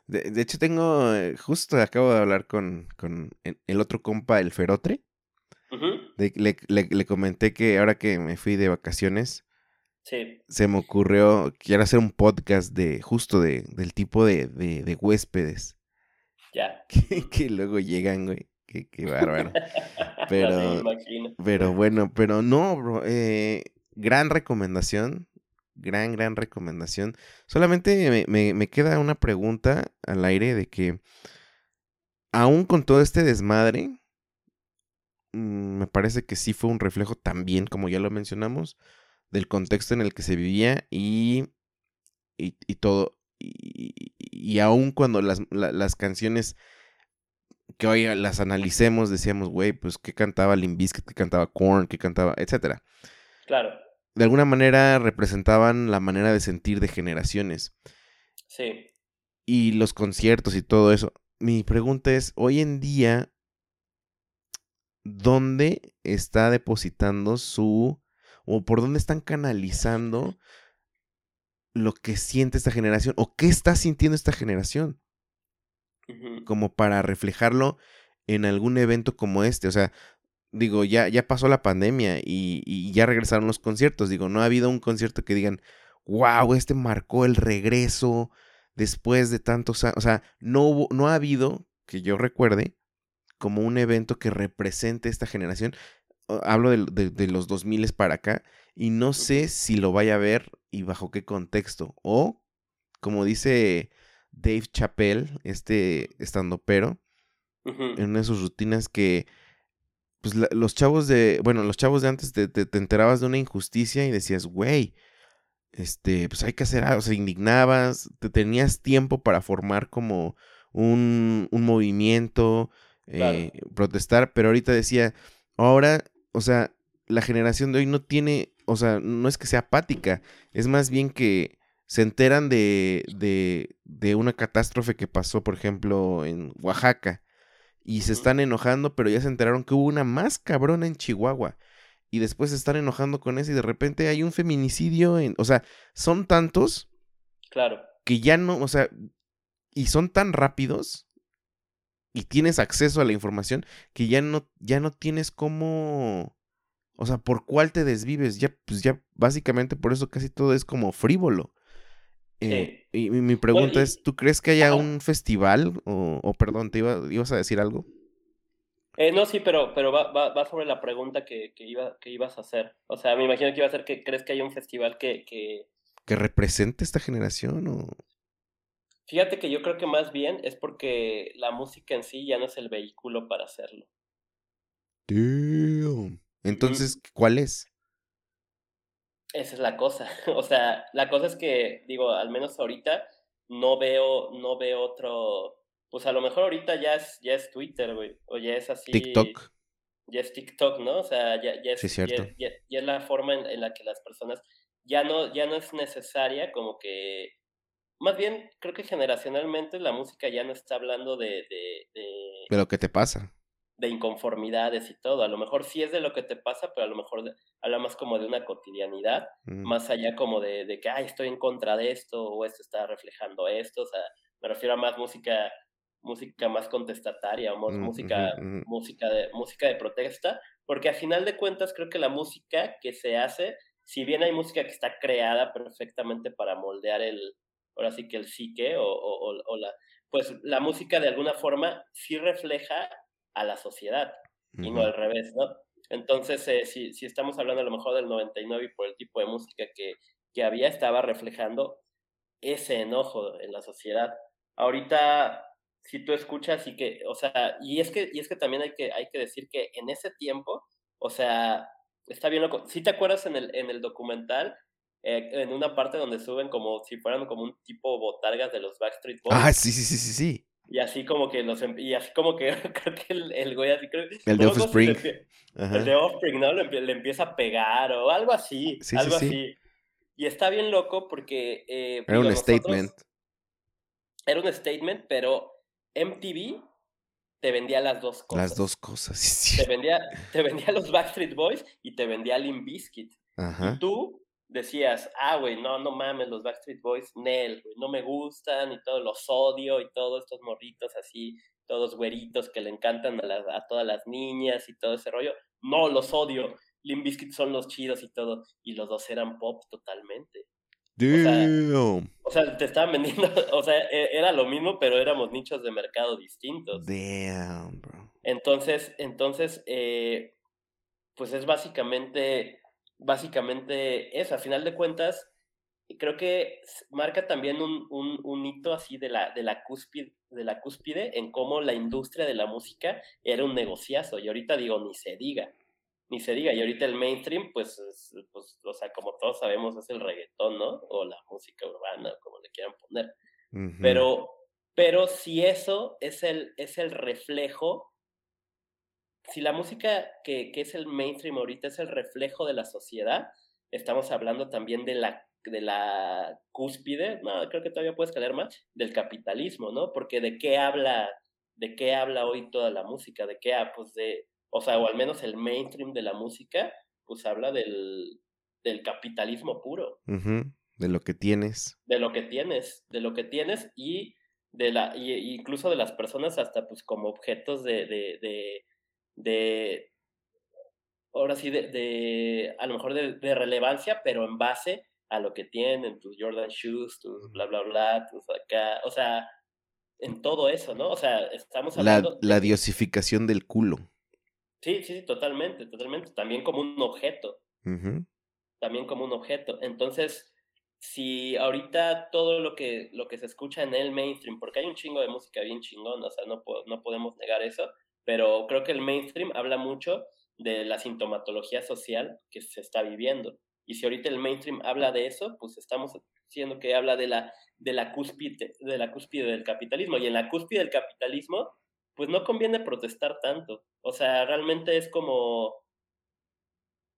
De, de hecho, tengo, eh, justo acabo de hablar con, con el otro compa, el Ferotre. le, le, le, comenté que ahora que me fui de vacaciones, se me ocurrió, quiero hacer un podcast de justo de, del tipo de, de, huéspedes. Ya. Que, luego llegan, güey. Qué, qué bárbaro. Pero, pero bueno, pero no, bro. Eh, gran recomendación. Gran, gran recomendación. Solamente me, me, queda una pregunta al aire de que, aún con todo este desmadre, mm, me parece que sí fue un reflejo también, como ya lo mencionamos, del contexto en el que se vivía y, y, todo. Y, y, aún cuando las, las, canciones que hoy las analicemos, decíamos, güey, pues qué cantaba Limbiskit, qué cantaba Korn, qué cantaba, etcétera. Claro. De alguna manera representaban la manera de sentir de generaciones. Sí. Y los conciertos y todo eso. Mi pregunta es, hoy en día, ¿dónde está depositando su o por dónde están canalizando lo que siente esta generación o qué está sintiendo esta generación. Como para reflejarlo en algún evento como este. O sea, digo, ya, ya pasó la pandemia y, ya regresaron los conciertos. Digo, no ha habido un concierto que digan, wow, este marcó el regreso después de tantos años. O sea, no, hubo, no ha habido, que yo recuerde, como un evento que represente esta generación hablo de, de, los 2000 para acá y no sé si lo vaya a ver y bajo qué contexto. O, como dice Dave Chappelle, este estando pero, en una de sus rutinas que pues los chavos de, bueno, los chavos de antes te, te, enterabas de una injusticia y decías, güey, este, pues hay que hacer algo, o sea, indignabas, te tenías tiempo para formar como un, un movimiento, eh, protestar, pero ahorita decía, ahora o sea, la generación de hoy no tiene, o sea, no es que sea apática, es más bien que se enteran de, de, de una catástrofe que pasó, por ejemplo, en Oaxaca, y se están enojando, pero ya se enteraron que hubo una más cabrona en Chihuahua. Y después se están enojando con eso y de repente hay un feminicidio en... O sea, son tantos. Claro. Que ya no, o sea, y son tan rápidos y tienes acceso a la información que ya no, ya no tienes cómo, o sea, por cuál te desvives, ya, pues ya básicamente por eso casi todo es como frívolo. Eh, y mi, pregunta es, ¿tú crees que haya un festival? O, perdón, ¿te iba, ibas a decir algo? Eh, no, sí, pero, pero va, va, sobre la pregunta que, que, iba, que ibas a hacer. O sea, me imagino que iba a ser que crees que haya un festival que... Que, ¿Que represente esta generación o... Fíjate que yo creo que más bien es porque la música en sí ya no es el vehículo para hacerlo. Entonces, ¿cuál es? Esa es la cosa. O sea, la cosa es que, digo, al menos ahorita no veo, no veo otro. Pues a lo mejor ahorita ya es, ya es Twitter, güey. O ya es así. TikTok. Ya es TikTok, ¿no? O sea, ya, ya, es, ya, es la forma en, en, la que las personas ya no, ya no es necesaria como que más bien, creo que generacionalmente la música ya no está hablando de... de, de, lo que te pasa. De inconformidades y todo. A lo mejor sí es de lo que te pasa, pero a lo mejor habla más como de una cotidianidad, mm. más allá como de, de que, ay, estoy en contra de esto, o esto está reflejando esto. O sea, me refiero a más música música más contestataria o más mm, música, música, de, música de protesta, porque a final de cuentas creo que la música que se hace, si bien hay música que está creada perfectamente para moldear el, ahora sí que el psique o, o, o, la, pues la música de alguna forma sí refleja a la sociedad y no al revés, ¿no? Entonces, eh, si, si estamos hablando a lo mejor del 99 y por el tipo de música que, que había, estaba reflejando ese enojo en la sociedad. Ahorita, si tú escuchas y que, o sea, y es que, y es que también hay que, hay que decir que en ese tiempo, o sea, está bien loco. Si te acuerdas en el, en el documental, eh, en una parte donde suben como si fueran como un tipo botargas de los Backstreet Boys. Ah, sí, sí, sí, sí, sí. Y así como que los em, y así como que creo que el, el güey así creo El de Offspring. el de Offspring, ¿no? Le, le, empieza a pegar o algo así. algo así. Y está bien loco porque... Eh, era un statement. Era un statement, pero MTV te vendía las dos cosas. Las dos cosas, sí. Te vendía, te vendía los Backstreet Boys y te vendía Limp Bizkit. Ajá. Y tú decías, ah, güey, no, no mames, los Backstreet Boys, Nel, güey, no me gustan y todos los odio y todos estos morritos así, todos güeritos que le encantan a, a todas las niñas y todo ese rollo. No, los odio. Limp Bizkit son los chidos y todo. Y los dos eran pop totalmente. Damn. O sea, te estaban vendiendo, o sea, e, era lo mismo, pero éramos nichos de mercado distintos. Damn, bro. Entonces, entonces, eh, pues es básicamente, básicamente eso. A final de cuentas, creo que marca también un, un, un hito así de la, de la cúspide, de la cúspide en cómo la industria de la música era un negociazo. Y ahorita digo, ni se diga ni se diga. Y ahorita el mainstream, pues, pues, o sea, como todos sabemos, es el reggaetón, ¿no? O la música urbana, como le quieran poner. Pero, pero si eso es el, es el reflejo, si la música que, que es el mainstream ahorita es el reflejo de la sociedad, estamos hablando también de la de la cúspide, no, creo que todavía puedes caer más, del capitalismo, ¿no? Porque de qué habla, de qué habla hoy toda la música, de qué, ah, pues de, o sea, o al menos el mainstream de la música, pues habla del, del capitalismo puro. De lo que tienes. De lo que tienes, de lo que tienes y de la, y, incluso de las personas hasta pues como objetos de, de, de, de ahora sí, de, de, a lo mejor de, de, relevancia, pero en base a lo que tienen, tus Jordan Shoes, tus bla, bla, bla, tus acá, o sea, en todo eso, ¿no? O sea, estamos hablando... La, la diosificación del culo. Sí, sí, totalmente, totalmente. También como un objeto. También como un objeto. Entonces, si ahorita todo lo que, lo que se escucha en el mainstream, porque hay un chingo de música bien chingón, o sea, no, no podemos negar eso, pero creo que el mainstream habla mucho de la sintomatología social que se está viviendo. Y si ahorita el mainstream habla de eso, pues estamos diciendo que habla de la, de la, cúspide, de la cúspide del capitalismo. Y en la cúspide del capitalismo, pues no conviene protestar tanto. O sea, realmente es como...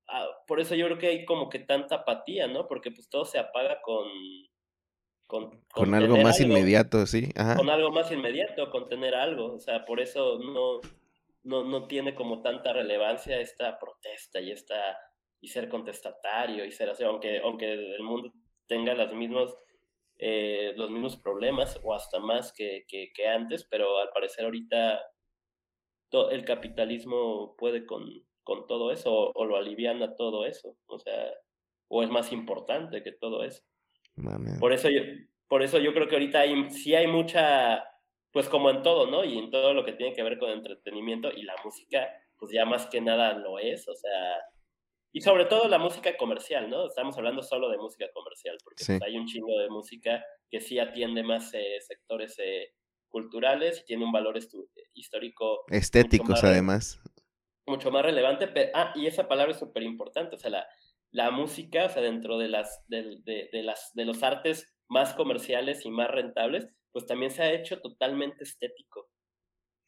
Ah, por eso yo creo que hay como que tanta apatía, ¿no? Porque pues todo se apaga con... Con, con, algo más inmediato, sí. Con algo más inmediato, con tener algo. O sea, por eso no, no, no tiene como tanta relevancia esta protesta y esta y ser contestatario y ser así, aunque, aunque el mundo tenga las mismas eh, los mismos problemas o hasta más que, que, antes, pero al parecer ahorita el capitalismo puede con, con todo eso o, lo aliviana todo eso, o sea, o es más importante que todo eso. Por eso yo, por eso yo creo que ahorita hay, sí hay mucha, pues como en todo, ¿no? Y en todo lo que tiene que ver con entretenimiento y la música, pues ya más que nada lo es, o sea, y sobre todo la música comercial, ¿no? Estamos hablando solo de música comercial, porque pues, hay un chingo de música que sí atiende más eh, sectores eh, culturales y tiene un valor histórico. Estéticos, además. Mucho más relevante. ah, y esa palabra es súper importante. O sea, la, la música, o sea, dentro de, las, de, de, las, de los artes más comerciales y más rentables, pues también se ha hecho totalmente estético.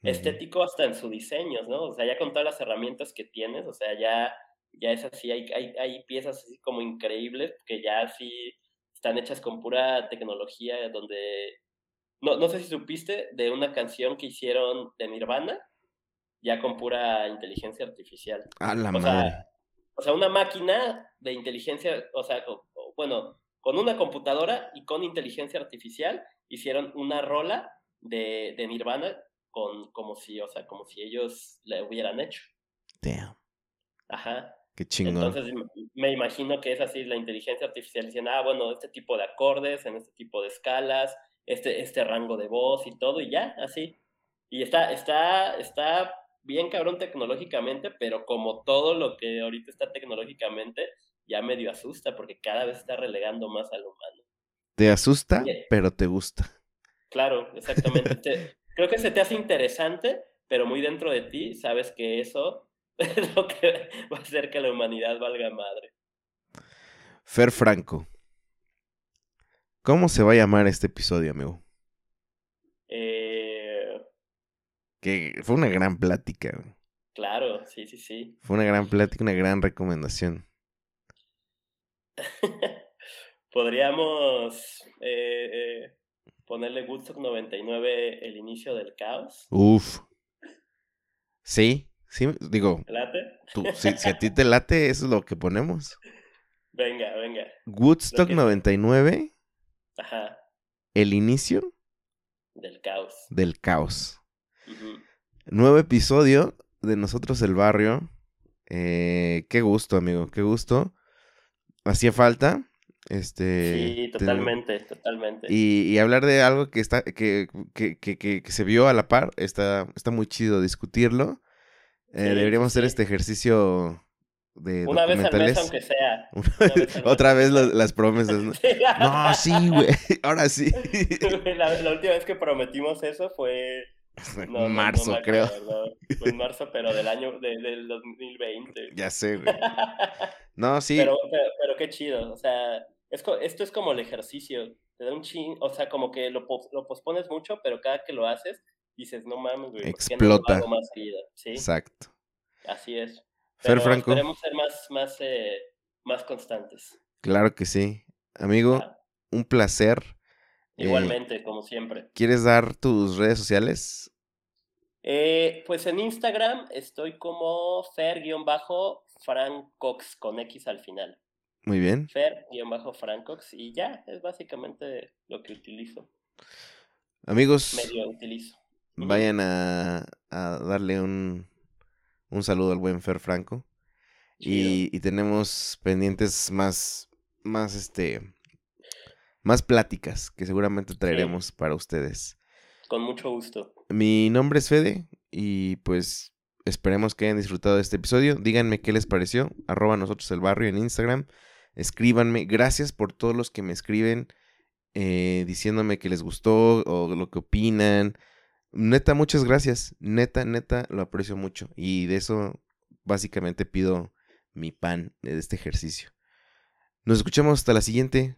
Estético hasta en su diseño, ¿no? O sea, ya con todas las herramientas que tienes, o sea, ya ya es así, hay, hay, hay piezas así como increíbles que ya sí están hechas con pura tecnología, donde, no, no sé si supiste de una canción que hicieron de Nirvana, ya con pura inteligencia artificial. A la o madre. Sea, o sea, una máquina de inteligencia, o sea, bueno, con una computadora y con inteligencia artificial hicieron una rola de, de Nirvana con como si, o sea, como si ellos le hubieran hecho. Damn. Ajá. Entonces me imagino que es así la inteligencia artificial diciendo, ah, bueno, este tipo de acordes, en este tipo de escalas, este, este rango de voz y todo, y ya, así. Y está, está, está bien cabrón tecnológicamente, pero como todo lo que ahorita está tecnológicamente, ya medio asusta, porque cada vez está relegando más al humano. Te asusta, pero te gusta. Claro, exactamente. creo que se te hace interesante, pero muy dentro de ti sabes que eso es lo que va a hacer que la humanidad valga madre. Fer Franco. ¿Cómo se va a llamar este episodio, amigo? Eh... Que fue una gran plática. Claro, sí, sí, sí. Fue una gran plática, una gran recomendación. Podríamos eh, eh, ponerle Woodstock 99 el inicio del caos. Uf. Sí, sí, digo. ¿Late? si, a ti te late, eso es lo que ponemos. Venga, venga. Woodstock 99. Ajá. El inicio. Del caos. Del caos. Nuevo episodio de Nosotros el Barrio. Eh, qué gusto, amigo, qué gusto. Hacía falta. Este, sí, totalmente, totalmente. Y, hablar de algo que está, que, que, que, se vio a la par, está, está muy chido discutirlo. Eh, deberíamos hacer este ejercicio de Una vez al mes, aunque sea. Otra vez las promesas. ¿no? sí, güey. Ahora sí. la, la, última vez que prometimos eso fue en marzo, creo. Fue en marzo, pero del año del 2020. Ya sé, güey. No, sí. Pero, pero, qué chido. O sea, esto es como el ejercicio. Te da un ching. O sea, como que lo, lo pospones mucho, pero cada que lo haces, dices, no mames, güey. Explota. No más ¿Sí? Exacto. Así es. Fer Franco. Queremos ser más, más, eh, más constantes. Claro que sí. Amigo, un placer eh, Igualmente, como siempre. ¿Quieres dar tus redes sociales? Eh, pues en Instagram estoy como Fer-Francox con X al final. Muy bien. Fer-Francox y ya, es básicamente lo que utilizo. Amigos, medio utilizo. Vayan a, darle un, un, saludo al buen Fer Franco. Y, y, tenemos pendientes más, más este, más pláticas que seguramente traeremos para ustedes. Con mucho gusto. Mi nombre es Fede y pues esperemos que hayan disfrutado de este episodio. Díganme qué les pareció. Arroba nosotros el barrio en Instagram. Escríbanme. Gracias por todos los que me escriben eh, diciéndome que les gustó o lo que opinan. Neta, muchas gracias. Neta, neta, lo aprecio mucho. Y de eso básicamente pido mi pan de este ejercicio. Nos escuchamos hasta la siguiente.